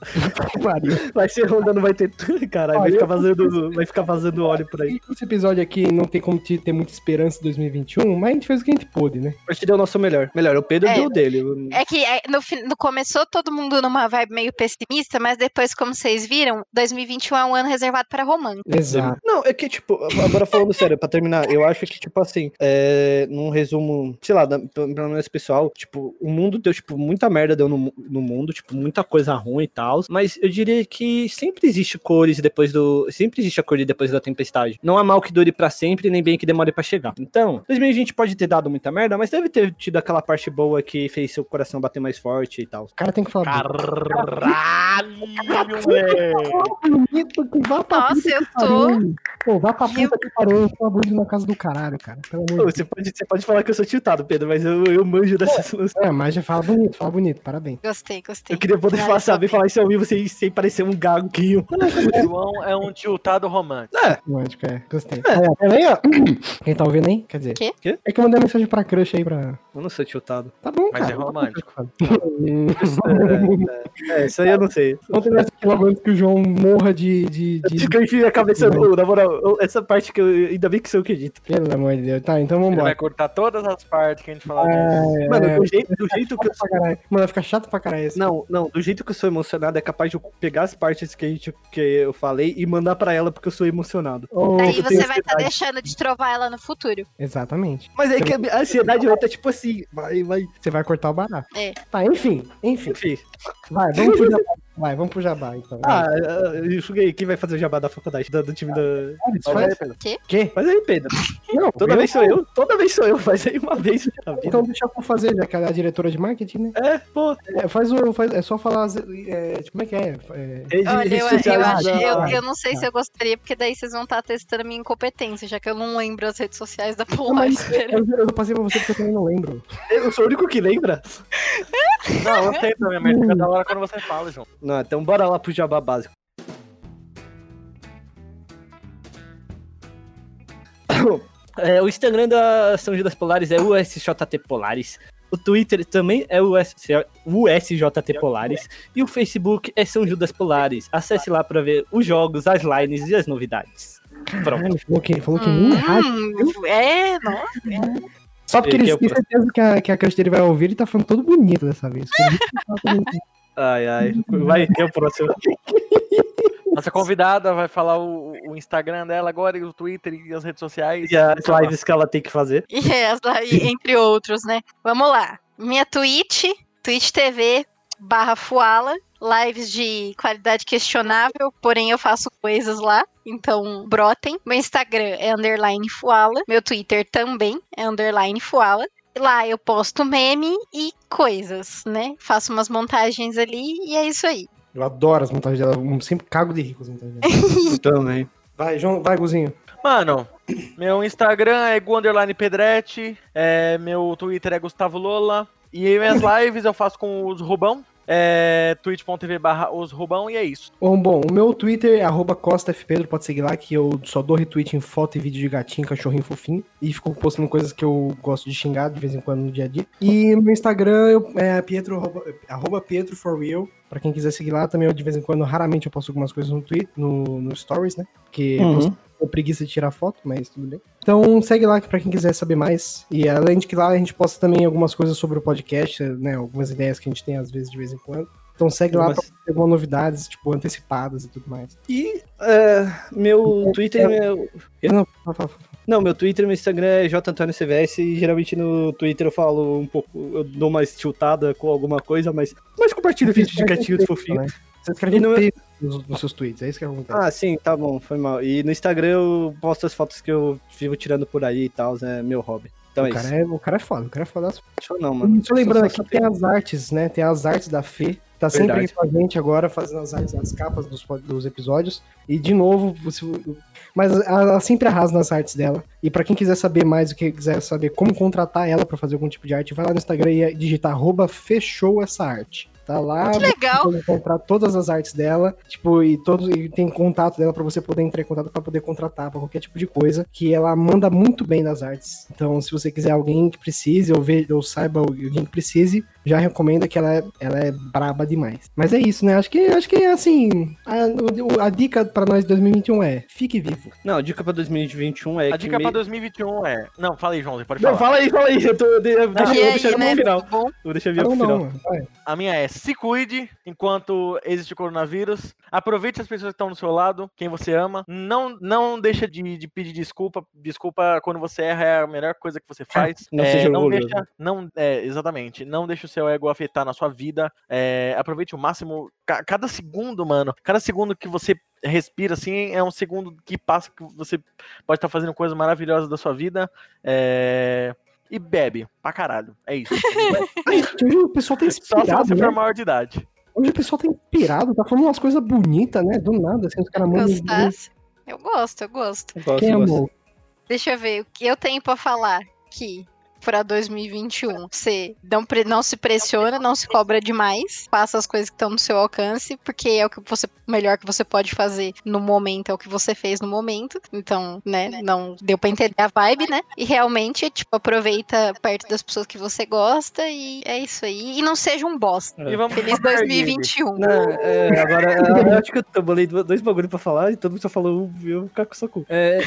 Speaker 1: Vai ser Honda, não vai ter. Caralho, vai ficar vazando, vai ficar vazando óleo por aí.
Speaker 2: Esse episódio aqui não tem como te ter muita esperança em 2021, mas a gente fez o que a gente pôde, né?
Speaker 1: A gente deu o nosso melhor. Melhor, o Pedro
Speaker 3: É.
Speaker 1: deu o dele.
Speaker 3: É que é, no, no começou todo mundo numa vibe meio pessimista, mas depois, como vocês viram, 2021 é um ano reservado para romance.
Speaker 2: Exato.
Speaker 1: Não, é que, tipo, agora falando sério, pra terminar, eu acho que, tipo assim, é, num resumo, sei lá, da- pelo menos pessoal, tipo, o mundo deu, tipo, muita merda deu no, no mundo, tipo, muita coisa ruim e tal, mas eu diria que sempre existe cores depois do, sempre existe a cor depois da tempestade. Não há mal que dure pra sempre, nem bem que demore pra chegar. Então, 2020 pode ter dado muita merda, mas deve ter tido aquela parte boa que fez seu coração bater mais forte e tal.
Speaker 2: O cara tem que falar
Speaker 4: Caralho,
Speaker 2: pra
Speaker 3: Nossa, eu tô.
Speaker 2: Pô, vá pra puta que pariu, eu tô bonito na casa do caralho, cara. Pelo amor
Speaker 1: Ô,
Speaker 2: de
Speaker 1: Você pode, você pode falar que eu sou tiltado, Pedro, mas eu, eu manjo dessas
Speaker 2: Deus. É, mas já fala bonito, fala bonito, parabéns.
Speaker 3: Gostei, gostei.
Speaker 1: Eu queria poder falar, saber falar isso ao vivo sem, sem parecer um gaguinho.
Speaker 4: O João é um tiltado romântico.
Speaker 2: Romântico, é, gostei. É. Aí, ó? Quem tá ouvindo aí? Quer dizer,
Speaker 3: Quê?
Speaker 1: Quê?
Speaker 2: é que eu mandei mensagem pra crush aí pra.
Speaker 1: Eu não sou tiltado.
Speaker 2: Tá bom,
Speaker 4: Mas
Speaker 2: cara.
Speaker 4: é romântico.
Speaker 1: É, isso aí eu não sei.
Speaker 2: Terminar isso aqui logo antes que o João morra de. de, de...
Speaker 1: Enfim a cabeça, na moral, ô, essa parte que eu ainda bem que você acredita.
Speaker 2: Pelo amor de Deus. Tá, então
Speaker 4: Ele vai
Speaker 2: vambora.
Speaker 4: cortar todas as partes que a gente falou.
Speaker 2: É,
Speaker 1: Mano,
Speaker 2: é,
Speaker 1: do jeito, do jeito que eu
Speaker 2: caralho. Mano, vai ficar chato pra caralho esse.
Speaker 1: Não, não, do jeito que eu sou emocionado, é capaz de eu pegar as partes que, a gente, que eu falei e mandar pra ela porque eu sou emocionado.
Speaker 2: Ô,
Speaker 3: Daí
Speaker 1: eu
Speaker 3: você vai estar
Speaker 1: ansiedade.
Speaker 3: deixando de trovar ela no futuro.
Speaker 2: Exatamente.
Speaker 1: Mas é que a a ansiedade vai estar tipo assim, vai, vai.
Speaker 2: Você vai cortar o barato.
Speaker 3: É.
Speaker 2: Tá, enfim, enfim.
Speaker 1: Enfim.
Speaker 2: Vai, vamos pro jabá. Vai, vamos pro jabá, então.
Speaker 1: Ah, eu joguei. Quem vai fazer o jabá da faculdade? Do, do time da.
Speaker 2: Isso
Speaker 5: Faz aí,
Speaker 2: Quê?
Speaker 1: Faz aí, Pedro.
Speaker 2: Não,
Speaker 1: Toda vez sou eu. Toda vez sou eu. Faz aí uma vez.
Speaker 2: Então deixa eu fazer, já que ela é a diretora de marketing, né?
Speaker 1: É, pô.
Speaker 2: É, faz o, faz, é só falar. É, como é que é? É,
Speaker 3: Olha, eu, eu, acho, eu, eu não sei se eu gostaria, porque daí vocês vão estar testando a minha incompetência, já que eu não lembro as redes sociais da
Speaker 2: mas eu, eu passei pra você porque eu também não lembro.
Speaker 1: Eu sou o único que lembra.
Speaker 4: Não, eu sei também, mas fica da hora quando você fala, João.
Speaker 1: Não, então bora lá pro jabá básico. É, o Instagram da São Judas Polares é USJT Polares. O Twitter também é US, USJT Polares. E o Facebook é São Judas Polares. Acesse lá pra ver os jogos, as lines e as novidades. Pronto.
Speaker 2: Falou que, falou que nem rádio.
Speaker 3: Hum, é, nossa.
Speaker 2: Só porque
Speaker 1: que
Speaker 2: ele tem certeza que a, que a crush dele vai ouvir, ele tá falando todo bonito dessa vez.
Speaker 1: Ai, ai. Vai, é o próximo.
Speaker 4: Nossa convidada vai falar o, o Instagram dela agora, e o Twitter e as redes sociais.
Speaker 1: E as lives que ela tem que fazer.
Speaker 3: E essa, e entre outros, né? Vamos lá. Minha Twitch, Twitch TV barra Fuala, lives de qualidade questionável, porém eu faço coisas lá, então brotem. Meu Instagram é underline Fuala, meu Twitter também é underline Fuala. Lá eu posto meme e coisas, né? Faço umas montagens ali e é isso aí.
Speaker 2: Eu adoro as montagens dela, eu sempre cago de rico as montagens dela.
Speaker 1: Também.
Speaker 2: Vai, João, vai, Guzinho.
Speaker 4: Mano, meu Instagram é Gu Underline Pedretti, é, meu Twitter é Gustavo Lola, e minhas lives eu faço com os Rubão, é twitch.tv barra os Rubão, e é isso.
Speaker 2: Bom, bom, o meu Twitter é arroba CostaFPedro, pode seguir lá, que eu só dou retweet em foto e vídeo de gatinho, cachorrinho fofinho, e fico postando coisas que eu gosto de xingar de vez em quando no dia a dia. E no Instagram eu, é Pietro, arroba, arroba Pietro for real, pra quem quiser seguir lá, também eu de vez em quando, raramente eu posto algumas coisas no Twitter, no, no Stories, né, porque
Speaker 1: Uhum.
Speaker 2: Eu preguiça de tirar foto, mas tudo bem. Então segue lá pra quem quiser saber mais. E além de que lá a gente posta também algumas coisas sobre o podcast, né? Algumas ideias que a gente tem às vezes de vez em quando. Então segue lá pra ter algumas novidades, tipo, antecipadas e tudo mais.
Speaker 1: E é, meu Twitter. Meu...
Speaker 2: Não, fala, fala, fala.
Speaker 1: Não, meu Twitter e meu Instagram é JAntônioCVS e geralmente no Twitter eu falo um pouco, eu dou mais tiltada com alguma coisa, mas, mas compartilho vídeos de gatinhos fofinhos.
Speaker 2: Né? Você escreve
Speaker 1: no-
Speaker 2: texto nos, nos seus tweets, é isso que acontece.
Speaker 1: Ah, sim, tá bom, foi mal. E no Instagram eu posto as fotos que eu vivo tirando por aí e tal, é meu hobby. Então é
Speaker 2: o,
Speaker 1: isso.
Speaker 2: cara é, o cara é foda, o cara é foda.
Speaker 1: Deixa eu não, mano.
Speaker 2: Só lembrando aqui, tem as artes, né? Tem as artes da Fê. Tá sempre
Speaker 1: Verdade.
Speaker 2: aqui com a gente agora, fazendo as artes, as capas dos, dos episódios. E de novo, você, mas ela sempre arrasa nas artes dela. E pra quem quiser saber mais, o que quiser saber como contratar ela pra fazer algum tipo de arte, vai lá no Instagram e digita arroba fechou essa arte. Tá lá,
Speaker 3: Que legal.
Speaker 2: pode encontrar todas as artes dela, tipo, e todos e tem contato dela pra você poder entrar em contato pra poder contratar pra qualquer tipo de coisa, que ela manda muito bem nas artes. Então, se você quiser alguém que precise ou ver ou saiba alguém que precise, já recomenda que ela é, ela é braba demais. Mas é isso, né? Acho que acho que assim, a, a dica pra nós de 2021 é: fique vivo.
Speaker 1: Não, a dica pra 2021 é
Speaker 4: A dica
Speaker 1: me-
Speaker 4: pra 2021 é. Não, fala aí, João, você pode falar.
Speaker 1: Não, fala aí, fala aí. Eu tô, eu, deixa, eu vou
Speaker 3: E
Speaker 1: deixar
Speaker 3: né?
Speaker 1: final.
Speaker 3: Tudo bom?
Speaker 1: Vou deixar vir
Speaker 2: Não,
Speaker 1: pro final.
Speaker 4: A minha é se cuide enquanto existe o coronavírus. Aproveite as pessoas que estão do seu lado, quem você ama. Não, não deixa de, de pedir desculpa. Desculpa quando você erra é a melhor coisa que você faz.
Speaker 1: Não
Speaker 4: É,
Speaker 1: seja
Speaker 4: não
Speaker 1: orgulhoso.
Speaker 4: deixa, não, é, exatamente. Não deixa o seu ego afetar na sua vida. É, aproveite o máximo. ca- cada segundo, mano. Cada segundo que você respira assim é um segundo que passa que você pode estar fazendo coisas maravilhosas da sua vida. É, E bebe pra caralho. É isso.
Speaker 2: Hoje o pessoal tá
Speaker 4: Só se
Speaker 2: inspirado,
Speaker 4: você
Speaker 2: né?
Speaker 4: for maior de idade.
Speaker 2: Hoje o pessoal tá inspirado, tá falando umas coisas bonitas, né? Do nada, assim, os caras mandam.
Speaker 3: Eu gosto, eu gosto.
Speaker 1: Eu gosto,
Speaker 2: Quem
Speaker 1: eu gosto.
Speaker 3: Deixa eu ver o que eu tenho pra falar que pra 2021 você não, não se pressiona, não se cobra demais, faça as coisas que estão no seu alcance, porque é o que você o melhor que você pode fazer no momento, é o que você fez no momento. Então, né, não deu pra entender a vibe, né? E realmente, tipo, aproveita perto das pessoas que você gosta e é isso aí. E não seja um bosta.
Speaker 1: É.
Speaker 4: E vamos
Speaker 3: Feliz
Speaker 4: pro Narguile.
Speaker 3: 2021.
Speaker 1: Não, é, agora, eu acho que eu tomei dois bagulho pra falar e todo mundo só falou e eu vou ficar com o soco. É.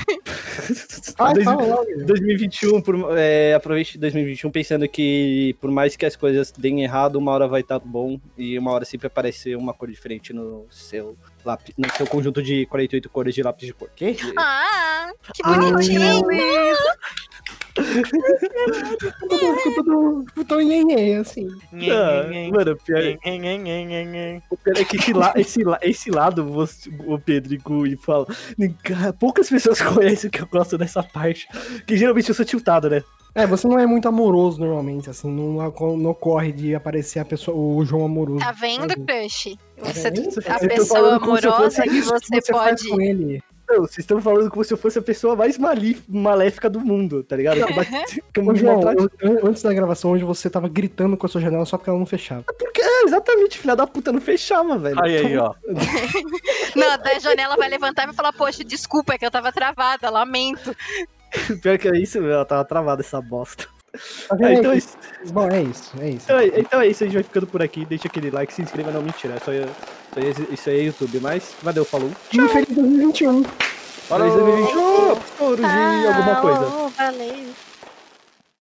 Speaker 2: Ah,
Speaker 1: Dois-
Speaker 2: fala logo.
Speaker 1: 2021, por, é, aproveite 2021 pensando que por mais que as coisas deem errado, uma hora vai estar bom e uma hora sempre aparecer uma cor diferente no seu lápis, no seu conjunto de 48 cores de lápis de cor.
Speaker 2: Que?
Speaker 3: Ah, que bonitinho!
Speaker 2: Todo, ficou todo, ficou todo assim.
Speaker 1: Ah, mano, pior, o pior é que esse, la, esse, la- esse lado, você, o Pedro e Gu, e fala. "Cara, Poucas pessoas conhecem que eu gosto dessa parte. Que geralmente eu sou tiltado, né?
Speaker 2: É, você não é muito amoroso normalmente, assim, não, não ocorre de aparecer a pessoa, o João amoroso.
Speaker 3: Tá vendo, crush? Você,
Speaker 2: vendo?
Speaker 3: a pessoa amorosa que você
Speaker 2: faz
Speaker 3: pode.
Speaker 2: com ele.
Speaker 1: Não, vocês estão falando como se eu fosse a pessoa mais maléfica do mundo, tá ligado? Que, bate- que
Speaker 2: Ô,
Speaker 1: me
Speaker 2: João, eu- antes da gravação hoje você tava gritando com a sua janela só porque ela não fechava.
Speaker 1: Porque, é, exatamente, filha da puta, não fechava, velho.
Speaker 4: Aí, aí, ó.
Speaker 3: Não, da janela vai levantar e vai falar, poxa, desculpa, é que eu tava travada, lamento.
Speaker 1: Pior que é isso, meu, ela tava travada essa bosta. É,
Speaker 2: aí?
Speaker 1: então, é isso,
Speaker 2: Bom, é isso, é isso.
Speaker 1: então, é, então é isso, a gente vai ficando por aqui. Deixa aquele like, se inscreva, não, mentira. É só, isso aí, isso aí é YouTube, mas valeu, falou.
Speaker 2: Time Feliz 2021.
Speaker 1: Feliz 2021, Coruja, alguma coisa.
Speaker 3: Valeu.